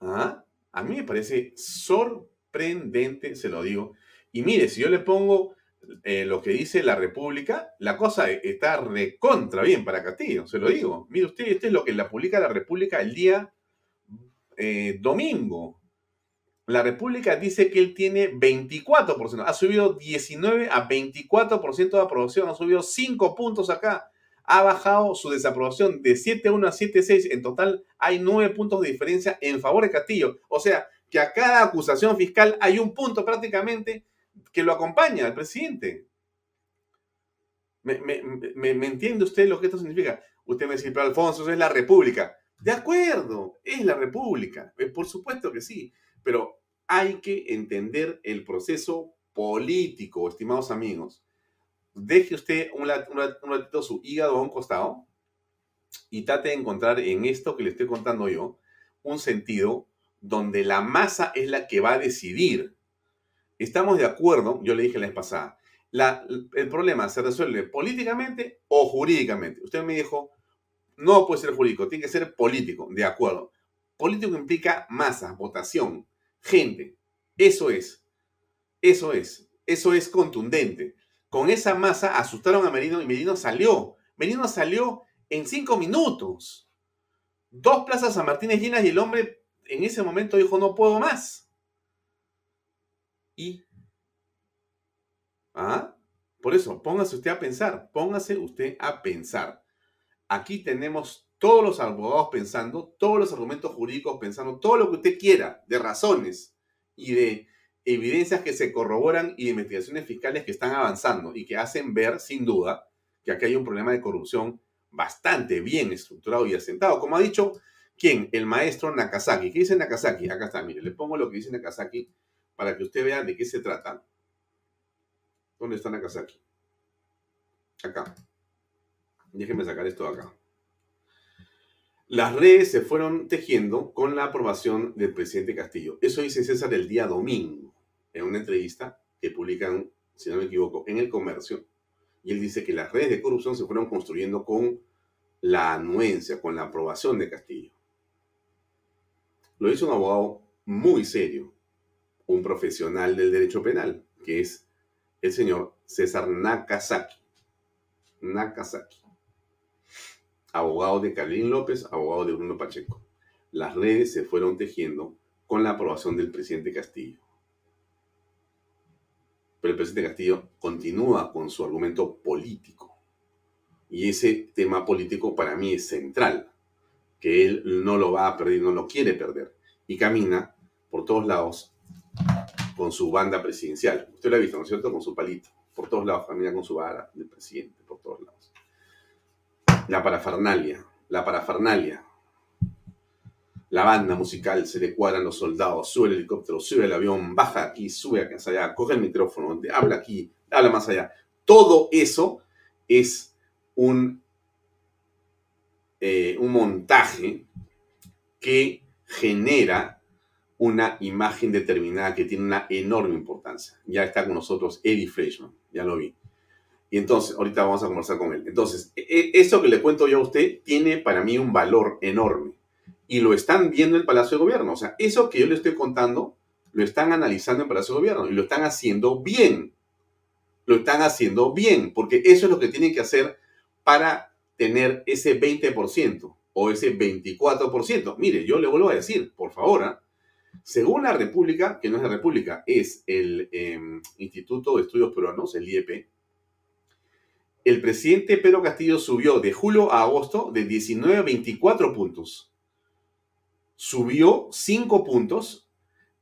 ¿Ah? A mí me parece sorprendente se lo digo. Y mire, si yo le pongo eh, lo que dice la República, la cosa está recontra bien para Castillo, se lo digo. Mire usted, esto es lo que la publica la República el día eh, domingo. La República dice que él tiene 24%, ha subido 19 a 24% de aprobación, ha subido 5 puntos acá, ha bajado su desaprobación de 7.1 a 7.6, en total hay 9 puntos de diferencia en favor de Castillo. O sea, que a cada acusación fiscal hay un punto prácticamente que lo acompaña al presidente. ¿Me, entiende usted lo que esto significa? Usted me dice, pero Alfonso, es la República. De acuerdo, es la República. Eh, por supuesto que sí, pero hay que entender el proceso político, estimados amigos. Deje usted un, ratito su hígado a un costado y trate de encontrar en esto que le estoy contando yo un sentido donde la masa es la que va a decidir. Estamos de acuerdo, yo le dije la vez pasada, el problema se resuelve políticamente o jurídicamente. Usted me dijo, no puede ser jurídico, tiene que ser político, de acuerdo. Político implica masa, votación, gente. Eso es. Eso es. Eso es contundente. Con esa masa asustaron a Merino y Merino salió. Merino salió en cinco minutos. Dos plazas San Martínez llenas y el hombre en ese momento dijo no puedo más. Y ¿Ah? Por eso, póngase usted a pensar, póngase usted a pensar. Aquí tenemos todos los abogados pensando, todos los argumentos jurídicos pensando, todo lo que usted quiera, de razones y de evidencias que se corroboran y de investigaciones fiscales que están avanzando y que hacen ver, sin duda, que aquí hay un problema de corrupción bastante bien estructurado y asentado. Como ha dicho, ¿quién? El maestro Nakazaki. ¿Qué dice Nakazaki? Acá está, mire, le pongo lo que dice Nakazaki para que usted vea de qué se trata. ¿Dónde está Nakazaki? Acá. Déjenme sacar esto de acá. Las redes se fueron tejiendo con la aprobación del presidente Castillo. Eso dice César el día domingo, en una entrevista que publican, si no me equivoco, en el comercio. Y él dice que las redes de corrupción se fueron construyendo con la anuencia, con la aprobación de Castillo. Lo hizo un abogado muy serio, un profesional del derecho penal, que es el señor César Nakazaki. Nakazaki. Abogado de Carlín López, abogado de Bruno Pacheco. Las redes se fueron tejiendo con la aprobación del presidente Castillo. Pero el presidente Castillo continúa con su argumento político. Y ese tema político para mí es central, que él no lo va a perder, no lo quiere perder. Y camina por todos lados con su banda presidencial. Usted lo ha visto, ¿no es cierto? Con su palito. Por todos lados, familia con su vara del presidente, por todos lados. La parafernalia, la parafernalia. La banda musical, se le cuadran los soldados, sube el helicóptero, sube el avión, baja aquí, sube acá, allá, coge el micrófono, habla aquí, habla más allá. Todo eso es un, eh, un montaje que genera una imagen determinada que tiene una enorme importancia. Ya está con nosotros Eddie Fleischman, ya lo vi. Y entonces, ahorita vamos a conversar con él. Entonces, e, e, eso que le cuento yo a usted tiene para mí un valor enorme. Y lo están viendo en el Palacio de Gobierno. O sea, eso que yo le estoy contando, lo están analizando en el Palacio de Gobierno y lo están haciendo bien. Lo están haciendo bien, porque eso es lo que tienen que hacer para tener ese 20% o ese 24%. Mire, yo le vuelvo a decir, por favor, ¿ah? Según la República, que no es la República, es el em, Instituto de Estudios Peruanos, el IEP, el presidente Pedro Castillo subió de julio a agosto de 19 a 24 puntos. Subió 5 puntos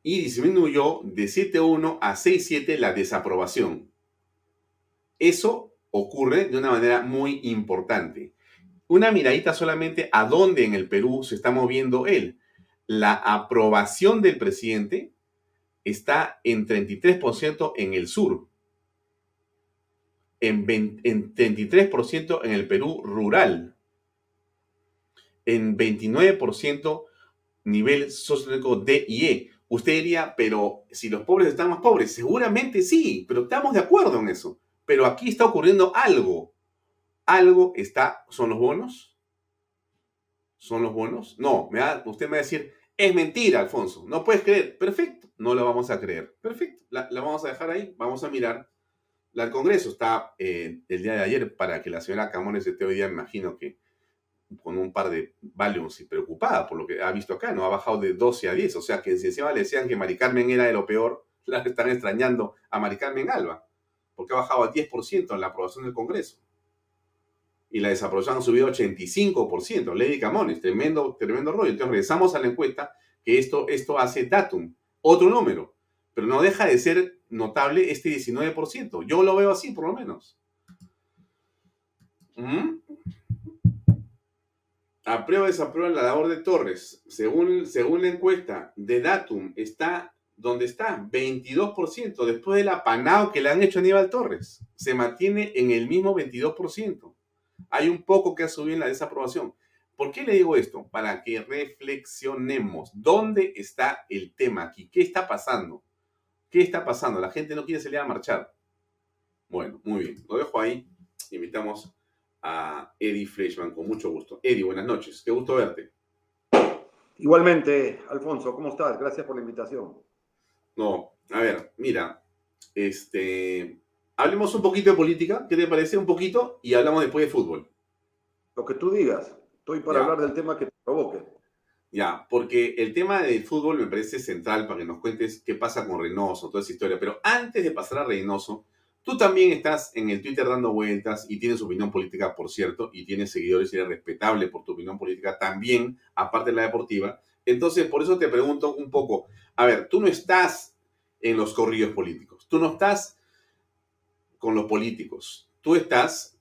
y disminuyó de 7.1 a 6.7 la desaprobación. Eso ocurre de una manera muy importante. Una miradita solamente a dónde en el Perú se está moviendo él la aprobación del presidente está en 33% en el sur, en, 33% en el Perú rural, en 29% nivel socioeconómico D y E. Usted diría, pero si los pobres están más pobres, seguramente sí, pero estamos de acuerdo en eso. Pero aquí está ocurriendo algo. Algo está, ¿son los bonos? ¿Son los bonos? No, me usted me va a decir, es mentira, Alfonso. No puedes creer. Perfecto. No la vamos a creer. Perfecto. La, vamos a dejar ahí. Vamos a mirar. La del Congreso está eh, el día de ayer para que la señora Camones esté hoy día, imagino que con un par de Valiums y preocupada por lo que ha visto acá. No ha bajado de 12 a 10. O sea que si encima le decían que Mari Carmen era de lo peor, la están extrañando a Mari Carmen Alba. Porque ha bajado al 10% en la aprobación del Congreso y la desaprobación ha subido 85%. Lady Camones, tremendo, tremendo rollo. Entonces regresamos a la encuesta que esto, esto hace datum, otro número, pero no deja de ser notable este 19%. Yo lo veo así, por lo menos. Aprueba o desaprueba la labor de Torres. Según, según la encuesta de Datum, está donde está, 22%, después del apanado que le han hecho a Aníbal Torres. Se mantiene en el mismo 22% hay un poco que ha subido en la desaprobación. ¿Por qué le digo esto? Para que reflexionemos. ¿Dónde está el tema aquí? ¿Qué está pasando? ¿Qué está pasando? La gente no quiere salir a marchar. Bueno, muy bien. Lo dejo ahí. Invitamos a Eddie Fleischman con mucho gusto. Eddie, buenas noches. Qué gusto verte. Igualmente, Alfonso, ¿cómo estás? Gracias por la invitación. No, a ver, mira, este, hablemos un poquito de política, ¿qué te parece? Un poquito y hablamos después de fútbol. Lo que tú digas, estoy para hablar del tema que te provoque. Ya, porque el tema del fútbol me parece central para que nos cuentes qué pasa con Reynoso, toda esa historia. Pero antes de pasar a Reynoso, tú también estás en el Twitter dando vueltas y tienes opinión política, por cierto, y tienes seguidores y eres respetable por tu opinión política también, aparte de la deportiva. Entonces, por eso te pregunto un poco, a ver, tú no estás en los corridos políticos, tú no estás con los políticos, tú estás,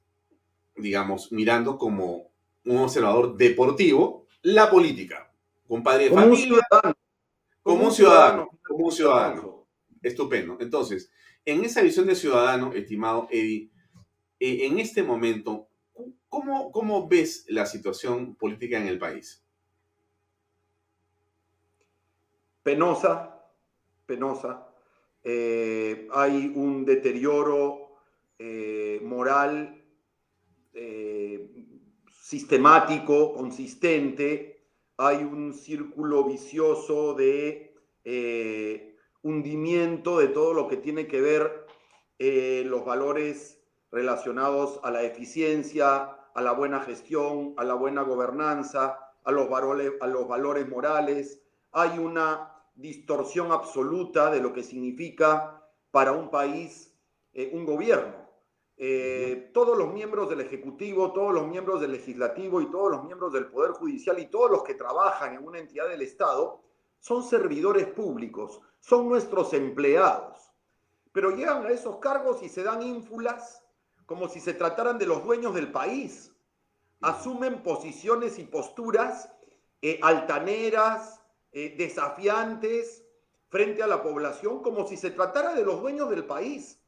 digamos, mirando como un observador deportivo la política, compadre de familia, como un ciudadano, como un ciudadano. Estupendo. Entonces, en esa visión de ciudadano, estimado Eddie, eh, en este momento, ¿cómo, ¿cómo ves la situación política en el país? Penosa, penosa. Eh, hay un deterioro eh, moral sistemático, consistente. Hay un círculo vicioso de hundimiento de todo lo que tiene que ver eh, los valores relacionados a la eficiencia, a la buena gestión, a la buena gobernanza, a los valores, a los valores morales. Hay una distorsión absoluta de lo que significa para un país eh, un gobierno. Eh, todos los miembros del Ejecutivo, todos los miembros del Legislativo y todos los miembros del Poder Judicial y todos los que trabajan en una entidad del Estado son servidores públicos, son nuestros empleados. Pero llegan a esos cargos y se dan ínfulas como si se trataran de los dueños del país. Asumen posiciones y posturas eh, altaneras, eh, desafiantes frente a la población como si se tratara de los dueños del país,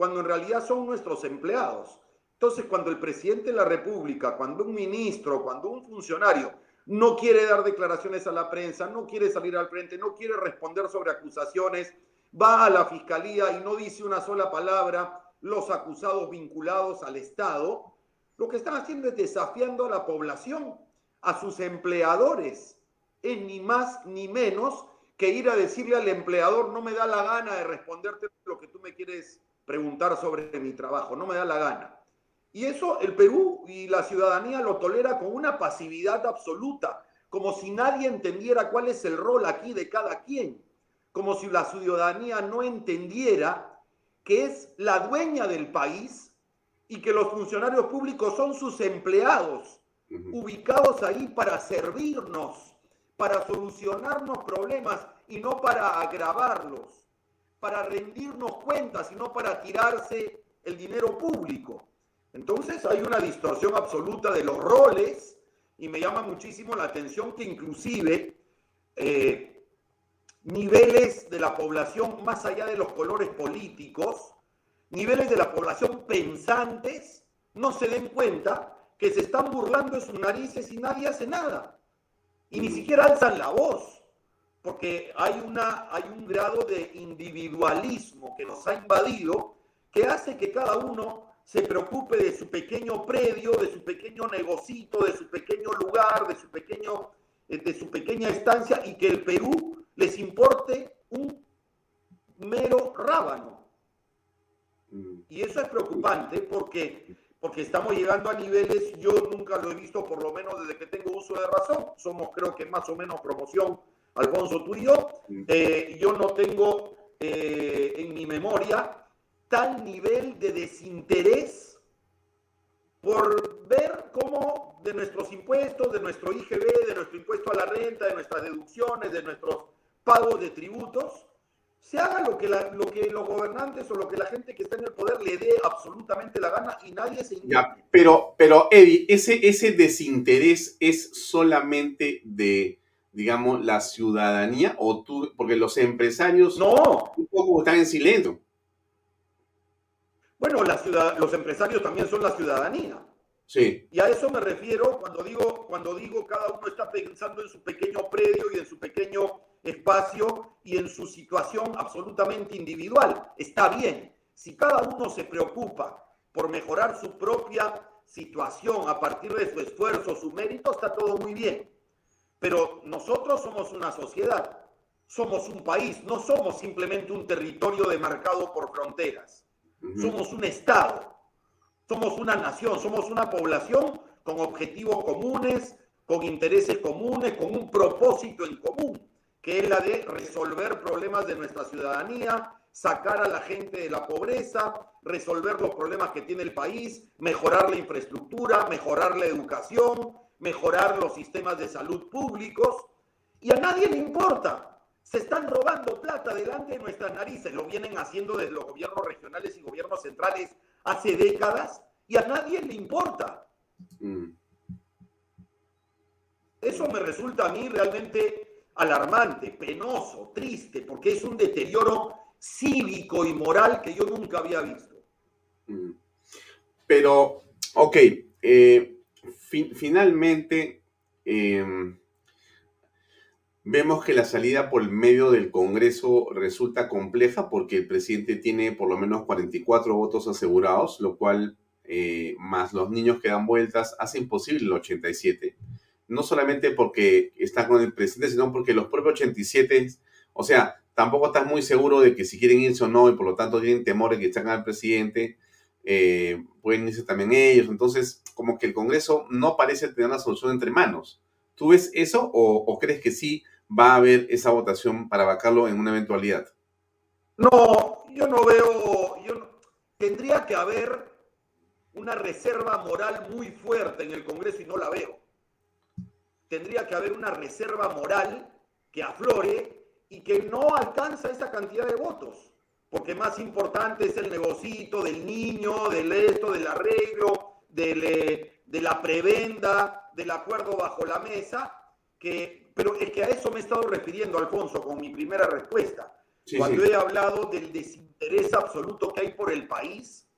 cuando en realidad son nuestros empleados. Entonces, cuando el presidente de la República, cuando un ministro, cuando un funcionario no quiere dar declaraciones a la prensa, no quiere salir al frente, no quiere responder sobre acusaciones, va a la fiscalía y no dice una sola palabra los acusados vinculados al Estado, lo que están haciendo es desafiando a la población, a sus empleadores, es ni más ni menos que ir a decirle al empleador, no me da la gana de responderte lo que tú me quieres preguntar sobre mi trabajo, no me da la gana. Y eso el Perú y la ciudadanía lo tolera con una pasividad absoluta, como si nadie entendiera cuál es el rol aquí de cada quien, como si la ciudadanía no entendiera que es la dueña del país y que los funcionarios públicos son sus empleados, ubicados ahí para servirnos, para solucionarnos problemas y no para agravarlos, para rendirnos cuentas no para tirarse el dinero público. Entonces hay una distorsión absoluta de los roles y me llama muchísimo la atención que inclusive eh, niveles de la población más allá de los colores políticos, niveles de la población pensantes, no se den cuenta que se están burlando de sus narices y nadie hace nada. Y ni siquiera alzan la voz, porque hay, una, hay un grado de individualismo que nos ha invadido que hace que cada uno se preocupe de su pequeño predio, de su pequeño negocito, de su pequeño lugar, de su, pequeño, eh, de su pequeña estancia y que el Perú les importe un mero rábano. Mm. Y eso es preocupante porque, porque estamos llegando a niveles, yo nunca lo he visto, por lo menos desde que tengo uso de razón, somos creo que más o menos promoción, Alfonso, tú y yo, eh, yo no tengo eh, en mi memoria tal nivel de desinterés por ver cómo de nuestros impuestos, de nuestro IGB, de nuestro impuesto a la renta, de nuestras deducciones, de nuestros pagos de tributos, se haga lo que, lo que los gobernantes o lo que la gente que está en el poder le dé absolutamente la gana y nadie se ya, pero, pero, Eddie, ese, ese desinterés es solamente de, digamos, la ciudadanía o tú, porque los empresarios no. un poco están en silencio. Bueno, la ciudad, los empresarios también son la ciudadanía. Sí. Y a eso me refiero cuando digo, cuando digo cada uno está pensando en su pequeño predio y en su pequeño espacio y en su situación absolutamente individual. Está bien. Si cada uno se preocupa por mejorar su propia situación a partir de su esfuerzo, su mérito, está todo muy bien. Pero nosotros somos una sociedad, somos un país, no somos simplemente un territorio demarcado por fronteras. Somos un Estado somos una nación, somos una población con objetivos comunes, con intereses comunes, con un propósito en común, que es la de resolver problemas de nuestra ciudadanía, sacar a la gente de la pobreza, resolver los problemas que tiene el país, mejorar la infraestructura, mejorar la educación, mejorar los sistemas de salud públicos. Y a nadie le importa. Se están robando plata delante de nuestras narices. Lo vienen haciendo desde los gobiernos regionales y gobiernos centrales hace décadas y a nadie le importa. Mm. Eso me resulta a mí realmente alarmante, penoso, triste, porque es un deterioro cívico y moral que yo nunca había visto. Mm. Pero, ok, eh, finalmente em, vemos que la salida por el medio del Congreso resulta compleja porque el presidente tiene por lo menos 44 votos asegurados, lo cual eh, más los niños que dan vueltas, hace imposible el 87. No solamente porque está con el presidente, sino porque los propios 87, o sea, tampoco estás muy seguro de que si quieren irse o no, y por lo tanto tienen temor de que saquen al presidente, eh, pueden irse también ellos. Entonces, como que el Congreso no parece tener una solución entre manos. ¿Tú ves eso o, crees que sí va a haber esa votación para vacarlo en una eventualidad? No, yo no veo, yo tendría que haber una reserva moral muy fuerte en el Congreso y no la veo. Tendría que haber una reserva moral que aflore y que no alcanza esa cantidad de votos, porque más importante es el negocito del niño, del esto, del arreglo, eh, de la prebenda, del acuerdo bajo la mesa, que, pero es que a eso me he estado refiriendo, Alfonso, con mi primera respuesta. Cuando he hablado del desinterés absoluto que hay por el país,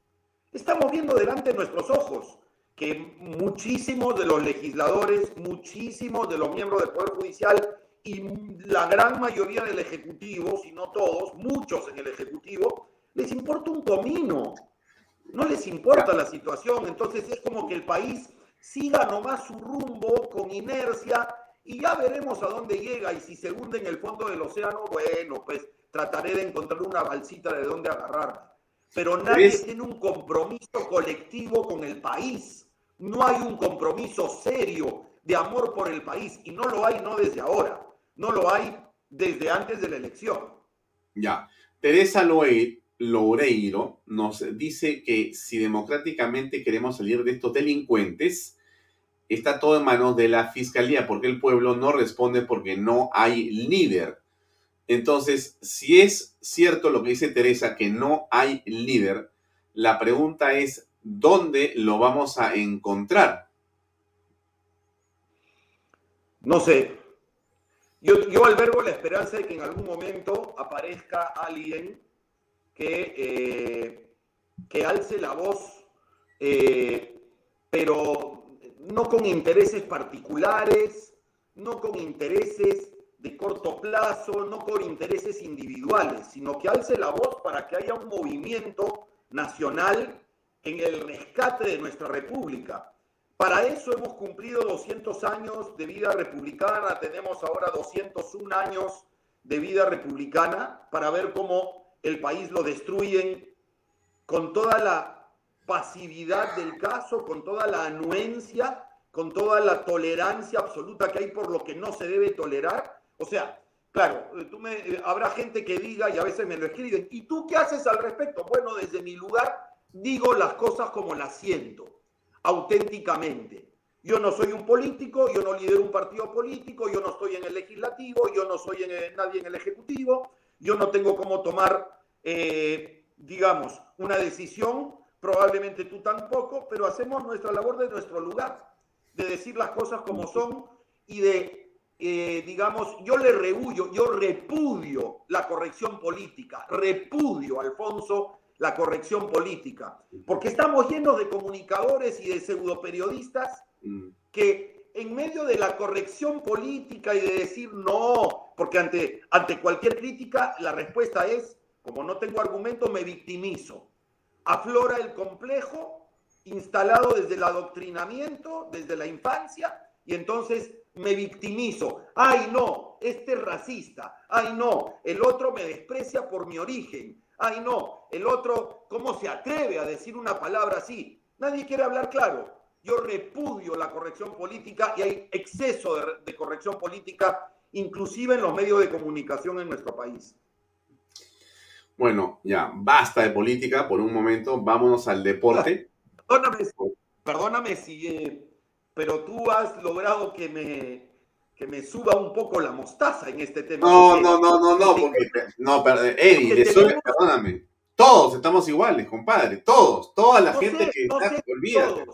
Estamos viendo delante de nuestros ojos que muchísimos de los legisladores, muchísimos de los miembros del Poder Judicial y la gran mayoría del Ejecutivo, si no todos, muchos en el Ejecutivo, les importa un comino. No les importa la situación. Entonces es como que el país siga nomás su rumbo con inercia y ya veremos a dónde llega. Y si se hunde en el fondo del océano, bueno, pues trataré de encontrar una balsita de dónde agarrarme pero nadie tiene un compromiso colectivo con el país. No hay un compromiso serio de amor por el país y no lo hay no desde ahora, no lo hay desde antes de la elección. Ya, Teresa Loureiro nos dice que si democráticamente queremos salir de estos delincuentes, está todo en manos de la fiscalía, porque el pueblo no responde porque no hay líder. Entonces, si es cierto lo que dice Teresa, que no hay líder, la pregunta es, ¿dónde lo vamos a encontrar? No sé. Yo, yo albergo la esperanza de que en algún momento aparezca alguien que, eh, que alce la voz, eh, pero no con intereses particulares, no con intereses de corto plazo, no por intereses individuales, sino que alce la voz para que haya un movimiento nacional en el rescate de nuestra república. Para eso hemos cumplido 200 años de vida republicana, tenemos ahora 201 años de vida republicana para ver cómo el país lo destruyen con toda la pasividad del caso, con toda la anuencia, con toda la tolerancia absoluta que hay por lo que no se debe tolerar. O sea, claro, me, eh, habrá gente que diga y a veces me lo escriben, ¿y tú qué haces al respecto? Bueno, desde mi lugar digo las cosas como las siento, auténticamente. Yo no soy un político, yo no lidero un partido político, yo no estoy en el legislativo, yo no soy en nadie en el ejecutivo, yo no tengo cómo tomar, eh, digamos, una decisión, probablemente tú tampoco, pero hacemos nuestra labor de nuestro lugar, de decir las cosas como son y de eh, digamos, yo le rehuyo, yo repudio la corrección política, repudio, Alfonso, la corrección política, porque estamos llenos de comunicadores y de pseudoperiodistas Mm. que en medio de la corrección política y de decir no, porque ante, ante cualquier crítica la respuesta es, como no tengo argumento, me victimizo. Aflora el complejo instalado desde el adoctrinamiento, desde la infancia, y entonces me victimizo. Ay, no, este es racista. Ay, no, el otro me desprecia por mi origen. Ay, no, el otro, ¿cómo se atreve a decir una palabra así? Nadie quiere hablar claro. Yo repudio la corrección política y hay exceso de, de corrección política, inclusive en los medios de comunicación en nuestro país. Bueno, ya, basta de política por un momento, vámonos al deporte. Perdóname, perdóname si, eh, pero tú has logrado que me, que me suba un poco la mostaza en este tema. No, no, no, no, no, porque, no, perd- Eddie, perdóname. Todos estamos iguales, compadre, todos, toda la No gente sé, que no está, olvídate.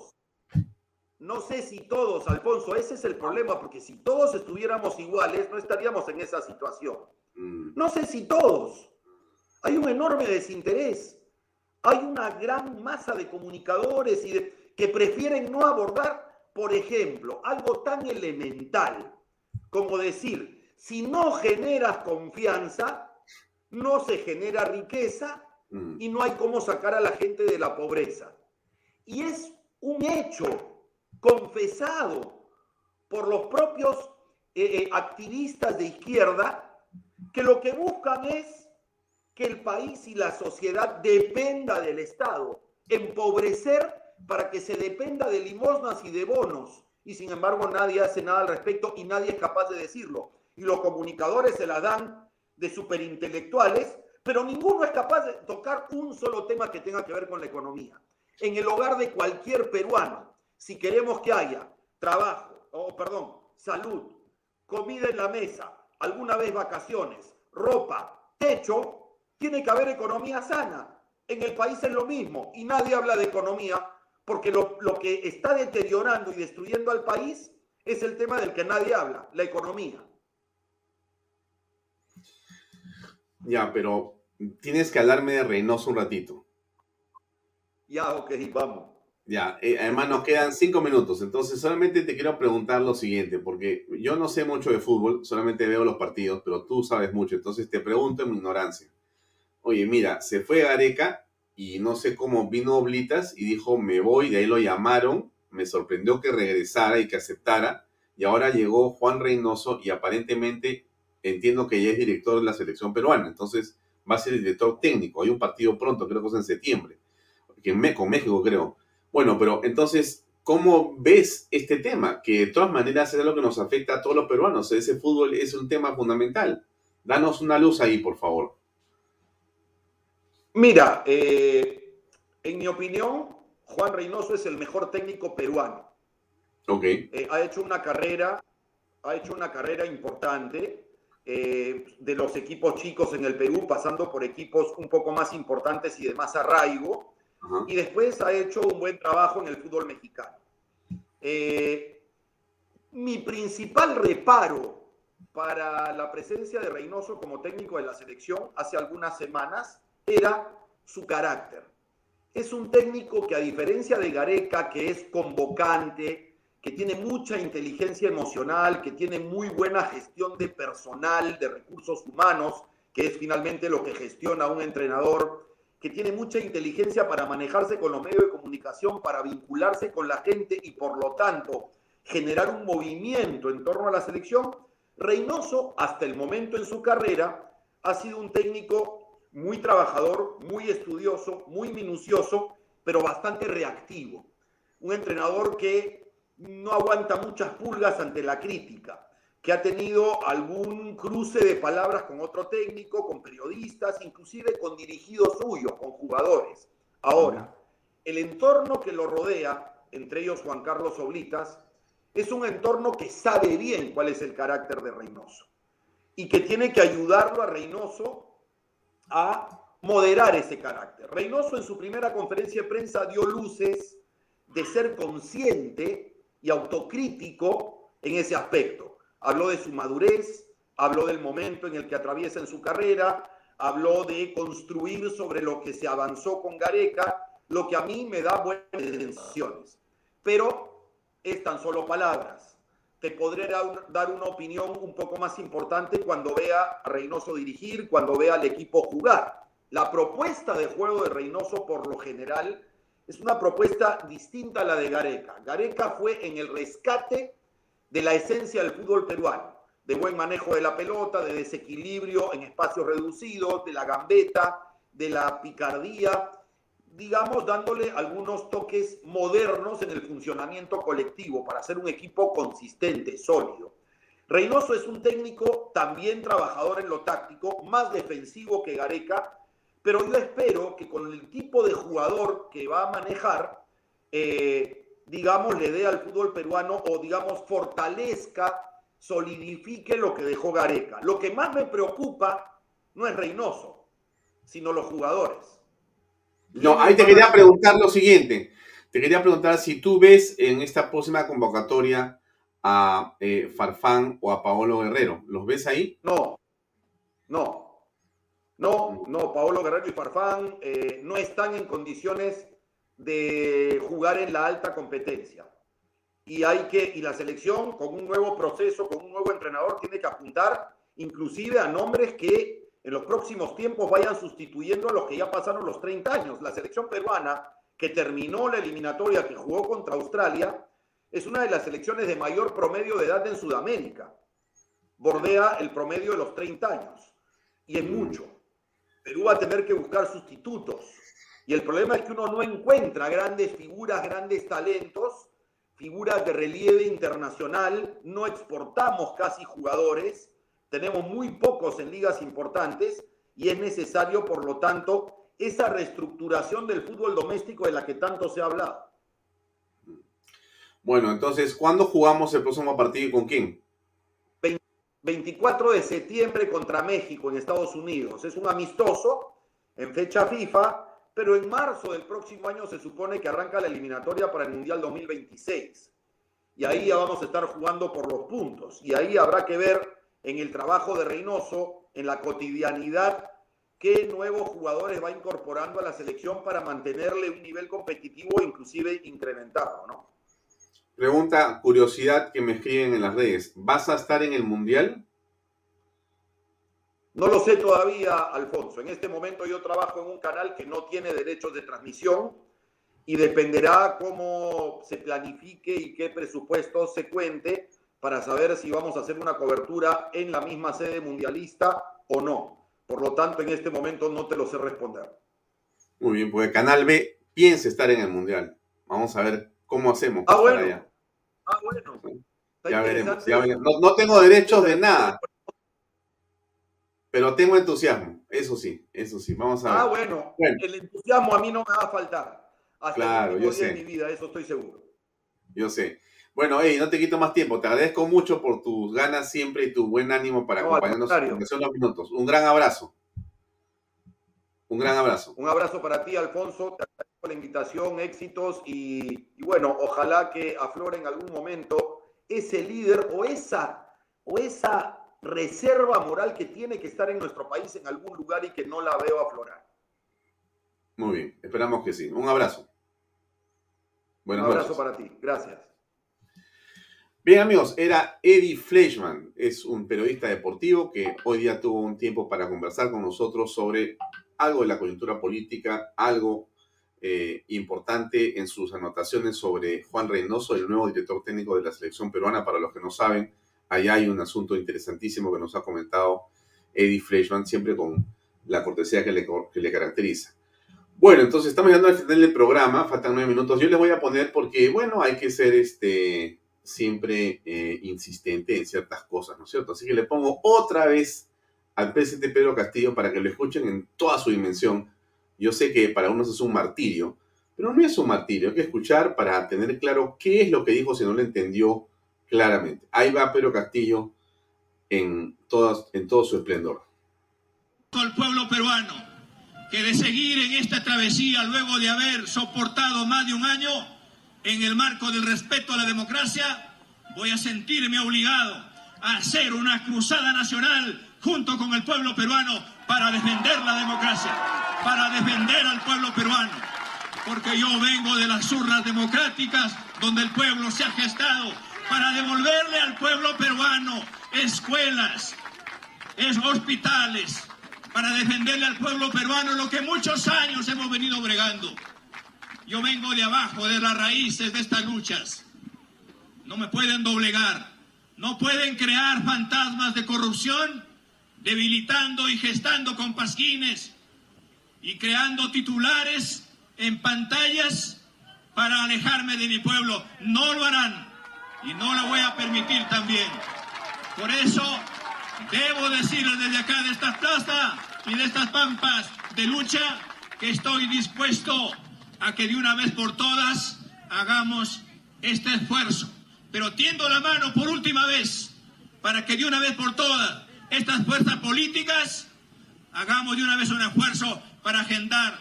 No sé si todos, Alfonso, ese es el problema, porque si todos estuviéramos iguales, no estaríamos en esa situación. Mm. No sé si todos. Hay un enorme desinterés. Hay una gran masa de comunicadores y de- que prefieren no abordar, por ejemplo, algo tan elemental como decir, si no generas confianza, no se genera riqueza Mm. y no hay cómo sacar a la gente de la pobreza. Y es un hecho confesado por los propios eh, eh, activistas de izquierda que lo que buscan es que el país y la sociedad dependa del Estado, empobrecer para que se dependa de limosnas y de bonos. Y sin embargo nadie hace nada al respecto y nadie es capaz de decirlo. Y los comunicadores se la dan de superintelectuales, pero ninguno es capaz de tocar un solo tema que tenga que ver con la economía. En el hogar de cualquier peruano, si queremos que haya trabajo, o perdón, salud, comida en la mesa, alguna vez vacaciones, ropa, techo, tiene que haber economía sana. En el país es lo mismo y nadie habla de economía porque lo, lo que está deteriorando y destruyendo al país es el tema del que nadie habla, la economía. Ya, pero tienes que hablarme de Reynoso un ratito. Ya, ok, vamos. Ya, eh, además nos quedan cinco minutos, entonces solamente te quiero preguntar lo siguiente, porque yo no sé mucho de fútbol, solamente veo los partidos, pero tú sabes mucho, entonces te pregunto en mi ignorancia. Oye, mira, se fue Gareca y no sé cómo vino Oblitas y dijo, me voy, de ahí lo llamaron, me sorprendió que regresara y que aceptara, y ahora llegó Juan Reynoso y aparentemente entiendo que ya es director de la selección peruana, entonces va a ser director técnico, hay un partido pronto, creo que es en septiembre, que en Me- con México creo. Bueno, pero entonces, ¿cómo ves este tema? Que de todas maneras es lo que nos afecta a todos los peruanos. Ese fútbol es un tema fundamental. Danos una luz ahí, por favor. Mira, eh, en mi opinión, Juan Reynoso es el mejor técnico peruano. Ok. Eh, ha hecho una carrera, ha hecho una carrera importante eh, de los equipos chicos en el Perú, pasando por equipos un poco más importantes y de más arraigo, y después ha hecho un buen trabajo en el fútbol mexicano. Eh, mi principal reparo para la presencia de Reynoso como técnico de la selección hace algunas semanas era su carácter. Es un técnico que a diferencia de Gareca, que es convocante, que tiene mucha inteligencia emocional, que tiene muy buena gestión de personal, de recursos humanos, que es finalmente lo que gestiona un entrenador, que tiene mucha inteligencia para manejarse con los medios de comunicación, para vincularse con la gente y por lo tanto generar un movimiento en torno a la selección, Reynoso, hasta el momento en su carrera, ha sido un técnico muy trabajador, muy estudioso, muy minucioso, pero bastante reactivo. Un entrenador que no aguanta muchas pulgas ante la crítica, que ha tenido algún cruce de palabras con otro técnico, con periodistas, inclusive con dirigidos suyos, con jugadores. Ahora, el entorno que lo rodea, entre ellos Juan Carlos Oblitas, es un entorno que sabe bien cuál es el carácter de Reynoso y que tiene que ayudarlo a Reynoso a moderar ese carácter. Reynoso en su primera conferencia de prensa dio luces de ser consciente y autocrítico en ese aspecto. Habló de su madurez, habló del momento en el que atraviesa en su carrera, habló de construir sobre lo que se avanzó con Gareca, lo que a mí me da buenas intenciones. Pero es tan solo palabras. Te podré dar una opinión un poco más importante cuando vea a Reynoso dirigir, cuando vea al equipo jugar. La propuesta de juego de Reynoso, por lo general, es una propuesta distinta a la de Gareca. Gareca fue en el rescate de la esencia del fútbol peruano, de buen manejo de la pelota, de desequilibrio en espacios reducidos, de la gambeta, de la picardía, digamos, dándole algunos toques modernos en el funcionamiento colectivo para hacer un equipo consistente, sólido. Reynoso es un técnico también trabajador en lo táctico, más defensivo que Gareca, pero yo espero que con el tipo de jugador que va a manejar, eh, digamos, le dé al fútbol peruano o, digamos, fortalezca, solidifique lo que dejó Gareca. Lo que más me preocupa no es Reynoso, sino los jugadores. No, ahí te quería preguntar lo siguiente. Te quería preguntar si tú ves en esta próxima convocatoria a eh, Farfán o a Paolo Guerrero. ¿Los ves ahí? No, no. No, no, Paolo Guerrero y Farfán eh, no están en condiciones de jugar en la alta competencia. Y hay que, y la selección con un nuevo proceso, con un nuevo entrenador, tiene que apuntar inclusive a nombres que en los próximos tiempos vayan sustituyendo a los que ya pasaron los 30 años. La selección peruana, que terminó la eliminatoria que jugó contra Australia, es una de las selecciones de mayor promedio de edad en Sudamérica. Bordea el promedio de los 30 años. Y es mucho. Perú va a tener que buscar sustitutos. Y el problema es que uno no encuentra grandes figuras, grandes talentos, figuras de relieve internacional, no exportamos casi jugadores, tenemos muy pocos en ligas importantes y es necesario, por lo tanto, esa reestructuración del fútbol doméstico de la que tanto se ha hablado. Bueno, entonces, ¿cuándo jugamos el próximo partido y con quién? 24 de septiembre contra México en Estados Unidos. Es un amistoso en fecha FIFA pero en marzo del próximo año se supone que arranca la eliminatoria para el Mundial 2026. Y ahí ya vamos a estar jugando por los puntos. Y ahí habrá que ver en el trabajo de Reynoso, en la cotidianidad, qué nuevos jugadores va incorporando a la selección para mantenerle un nivel competitivo, inclusive incrementado, ¿no? Pregunta, curiosidad que me escriben en las redes. ¿Vas a estar en el Mundial? No lo sé todavía, Alfonso. En este momento yo trabajo en un canal que no tiene derechos de transmisión y dependerá cómo se planifique y qué presupuesto se cuente para saber si vamos a hacer una cobertura en la misma sede mundialista o no. Por lo tanto, en este momento no te lo sé responder. Muy bien, pues Canal B piensa estar en el Mundial. Vamos a ver cómo hacemos. Ah, bueno. Ah, bueno. Ya veremos, No, no tengo derechos de nada. Pero tengo entusiasmo, eso sí, eso sí. Vamos a ver. Ah, bueno, el entusiasmo a mí no me va a faltar. Hasta claro, yo sé. mi vida, eso estoy seguro. Yo sé. Bueno, hey, no te quito más tiempo. Te agradezco mucho por tus ganas siempre y tu buen ánimo para acompañarnos en los minutos. Un gran abrazo. Un gran abrazo. Un abrazo para ti, Alfonso. Agradezco la invitación, éxitos y, y bueno, ojalá que aflore en algún momento ese líder o esa, o esa reserva moral que tiene que estar en nuestro país en algún lugar y que no la veo aflorar. Muy bien, esperamos que sí. Un abrazo. Un abrazo para ti, gracias. Bien amigos, era Eddie Fleischman, es un periodista deportivo que hoy día tuvo un tiempo para conversar con nosotros sobre algo de la coyuntura política, algo eh, importante en sus anotaciones sobre Juan Reynoso, el nuevo director técnico de la selección peruana, para los que no saben, Allá hay un asunto interesantísimo que nos ha comentado Eddie Fleischman, siempre con la cortesía que le, que le caracteriza. Bueno, entonces estamos llegando al final del programa, faltan nueve minutos. Yo les voy a poner porque, bueno, hay que ser este, siempre eh, insistente en ciertas cosas, ¿no es cierto? Así que le pongo otra vez al presidente Pedro Castillo para que lo escuchen en toda su dimensión. Yo sé que para unos es un martirio, pero no es un martirio, hay que escuchar para tener claro qué es lo que dijo si no lo entendió claramente. Ahí va Pedro Castillo en, en todo su esplendor. El pueblo peruano, que de seguir en esta travesía luego de haber soportado más de un año en el marco del respeto a la democracia, voy a sentirme obligado a hacer una cruzada nacional junto con el pueblo peruano para defender la democracia, para defender al pueblo peruano, porque yo vengo de las urnas democráticas donde el pueblo se ha gestado para devolverle al pueblo peruano escuelas, hospitales, para defenderle al pueblo peruano lo que muchos años hemos venido bregando. Yo vengo de abajo, de las raíces de estas luchas. No me pueden doblegar. No pueden crear fantasmas de corrupción, debilitando y gestando con pasquines y creando titulares en pantallas para alejarme de mi pueblo. No lo harán y no lo voy a permitir también. Por eso debo decirles desde acá de esta plaza y de estas pampas de lucha que estoy dispuesto a que de una vez por todas hagamos este esfuerzo. Pero tiendo la mano por última vez para que de una vez por todas estas fuerzas políticas hagamos de una vez un esfuerzo para agendar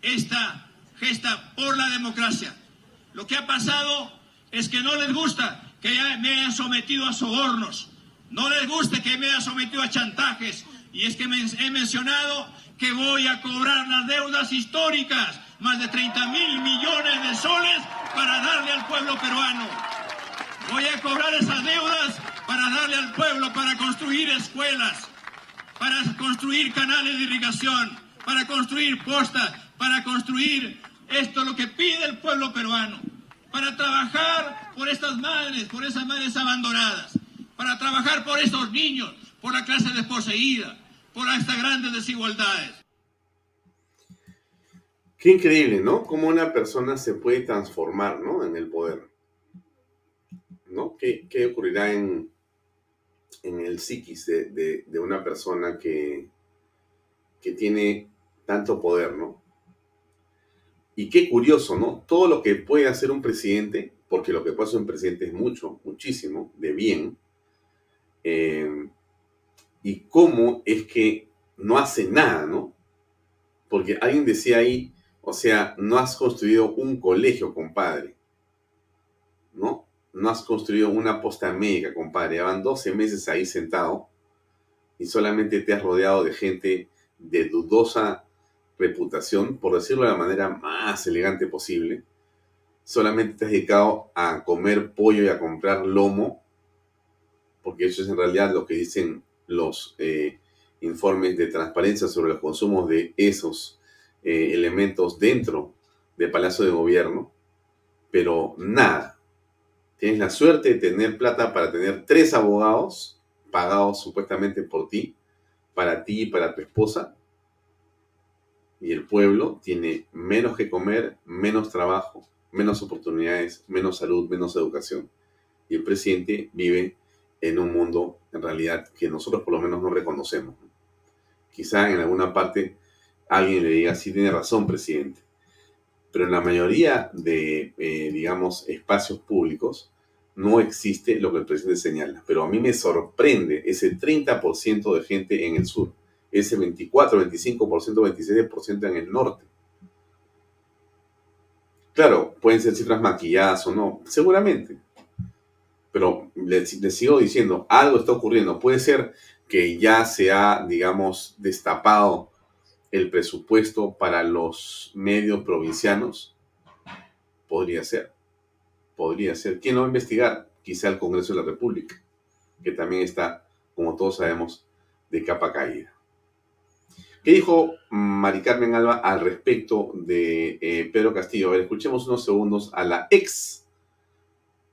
esta gesta por la democracia. Lo que ha pasado es que no les gusta que me hayan sometido a sobornos, no les gusta que me hayan sometido a chantajes, y es que he mencionado que voy a cobrar las deudas históricas, más de 30 mil millones de soles para darle al pueblo peruano. Voy a cobrar esas deudas para darle al pueblo, para construir escuelas, para construir canales de irrigación, para construir postas, para construir esto lo que pide el pueblo peruano, para trabajar por estas madres, por esas madres abandonadas, para trabajar por estos niños, por la clase desposeída, por estas grandes desigualdades. Qué increíble, ¿no? Cómo una persona se puede transformar, ¿no? En el poder. ¿No? ¿Qué, ocurrirá en, en el psiquis de, una persona que, que tiene tanto poder, ¿no? Y qué curioso, ¿no? Todo lo que puede hacer un presidente, porque lo que puede hacer un presidente es mucho, muchísimo, de bien, eh, y cómo es que no hace nada, ¿no? Porque alguien decía ahí, o sea, no has construido un colegio, compadre, ¿no? No has construido una posta médica, compadre. Llevan 12 meses ahí sentado y solamente te has rodeado de gente de dudosa reputación, por decirlo de la manera más elegante posible. Solamente te dedicado a comer pollo y a comprar lomo, porque eso es en realidad lo que dicen los eh, informes de transparencia sobre los consumos de esos eh, elementos dentro del Palacio de Gobierno, pero nada. Tienes la suerte de tener plata para tener tres abogados pagados supuestamente por ti, para ti y para tu esposa, y el pueblo tiene menos que comer, menos trabajo, menos oportunidades, menos salud, menos educación. Y el presidente vive en un mundo en realidad que nosotros por lo menos no reconocemos. Quizá en alguna parte alguien le diga, sí tiene razón, presidente. Pero en la mayoría de, eh, digamos, espacios públicos no existe lo que el presidente señala. Pero a mí me sorprende ese 30% de gente en el sur, ese 24, 25%, 26% en el norte. Claro, pueden ser cifras maquilladas o no, seguramente, pero les, sigo diciendo, algo está ocurriendo. Puede ser que ya se ha, digamos, destapado el presupuesto para los medios provincianos. Podría ser. Podría ser. ¿Quién lo va a investigar? Quizá el Congreso de la República, que también está, como todos sabemos, de capa caída. ¿Qué dijo Mari Carmen Alba al respecto de eh, Pedro Castillo? A ver, escuchemos unos segundos a la ex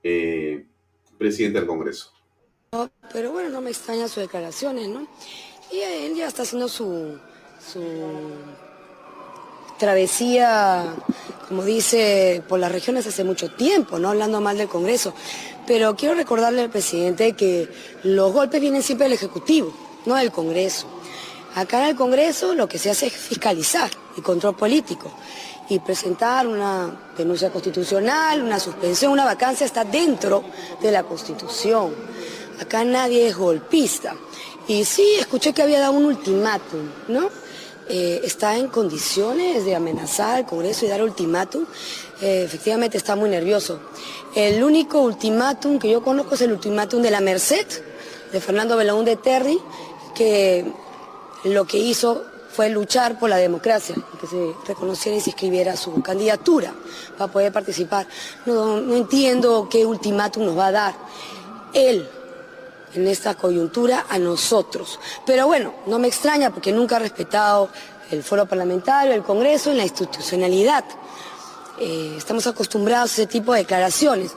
eh, presidente del Congreso. Pero bueno, no me extraña sus declaraciones, ¿no? Y él ya está haciendo su, su travesía, como dice, por las regiones hace mucho tiempo, ¿no? Hablando mal del Congreso. Pero quiero recordarle al presidente que los golpes vienen siempre del Ejecutivo, no del Congreso. Acá en el Congreso lo que se hace es fiscalizar y control político y presentar una denuncia constitucional, una suspensión, una vacancia está dentro de la Constitución. Acá nadie es golpista. Y sí, escuché que había dado un ultimátum, ¿no? Eh, está en condiciones de amenazar al Congreso y dar ultimátum. Eh, efectivamente está muy nervioso. El único ultimátum que yo conozco es el ultimátum de la Merced, de Fernando Belaúnde Terry, que lo que hizo fue luchar por la democracia, que se reconociera y se escribiera su candidatura para poder participar. No, entiendo qué ultimátum nos va a dar él en esta coyuntura a nosotros. Pero bueno, no me extraña porque nunca ha respetado el foro parlamentario, el Congreso, la institucionalidad. Eh, estamos acostumbrados a ese tipo de declaraciones.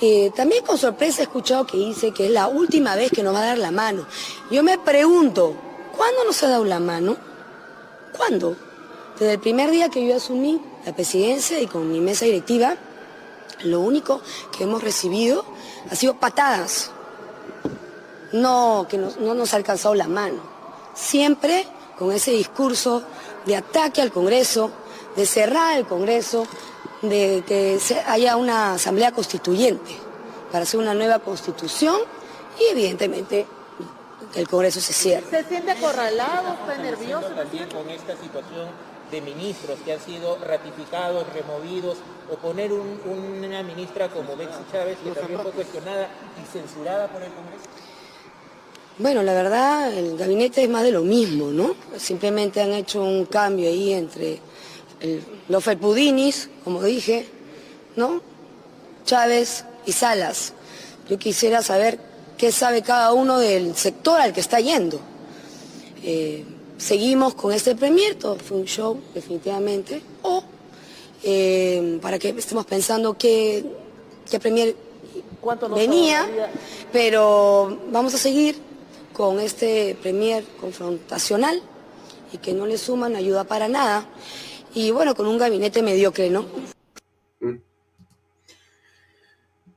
Eh, también con sorpresa he escuchado que dice que es la última vez que nos va a dar la mano. Yo me pregunto, ¿cuándo nos ha dado la mano? ¿Cuándo? Desde el primer día que yo asumí la presidencia y con mi mesa directiva, lo único que hemos recibido ha sido patadas. No, que no nos ha alcanzado la mano. Siempre con ese discurso de ataque al Congreso, de cerrar el Congreso, de que haya una asamblea constituyente para hacer una nueva constitución y evidentemente el Congreso se cierre. ¿Se siente acorralado, está nervioso? También con esta situación de ministros que han sido ratificados, removidos, o poner una ministra como Betsy Chávez, que también fue cuestionada y censurada por el Congreso? Bueno, la verdad, el gabinete es más de lo mismo, ¿no? Simplemente han hecho un cambio ahí entre los Felpudinis, como dije, ¿no? Chávez y Salas. Yo quisiera saber qué sabe cada uno del sector al que está yendo. Eh, seguimos con este premier, todo fue un show, definitivamente, o eh, para que estemos pensando qué, qué premier venía, pero vamos a seguir con este premier confrontacional y que no le suman ayuda para nada y bueno, con un gabinete mediocre, ¿no?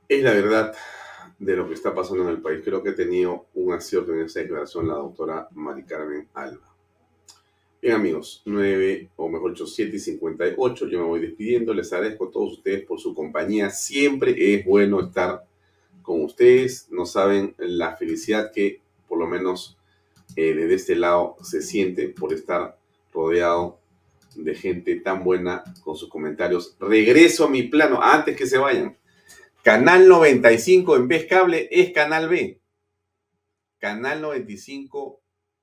Es la verdad de lo que está pasando en el país. Creo que ha tenido un acierto en esa declaración la doctora Mari Carmen Alba. Bien amigos, 9 o mejor dicho 7 y 58, yo me voy despidiendo, les agradezco a todos ustedes por su compañía, siempre es bueno estar con ustedes, no saben la felicidad que por lo menos eh, desde este lado se siente por estar rodeado de gente tan buena con sus comentarios. Regreso a mi plano antes que se vayan. Canal 95 en vez cable es canal B. Canal 95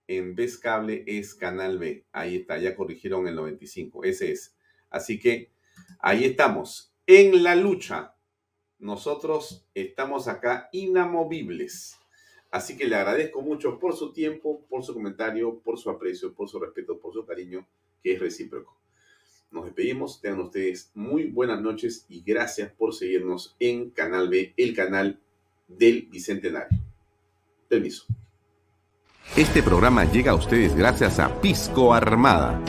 en vez cable es canal B. Ahí está, ya corrigieron el 95. Ese es. Así que ahí estamos. En la lucha. Nosotros estamos acá inamovibles. Así que le agradezco mucho por su tiempo, por su comentario, por su aprecio, por su respeto, por su cariño que es recíproco. Nos despedimos, tengan ustedes muy buenas noches y gracias por seguirnos en Canal B, el canal del Bicentenario. Permiso. Este programa llega a ustedes gracias a Pisco Armada.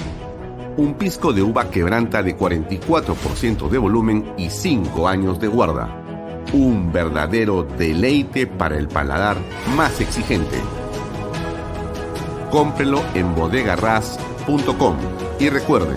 Un pisco de uva quebranta de 44% de volumen y 5 años de guarda. Un verdadero deleite para el paladar más exigente. Cómprelo en bodegarras.com y recuerde,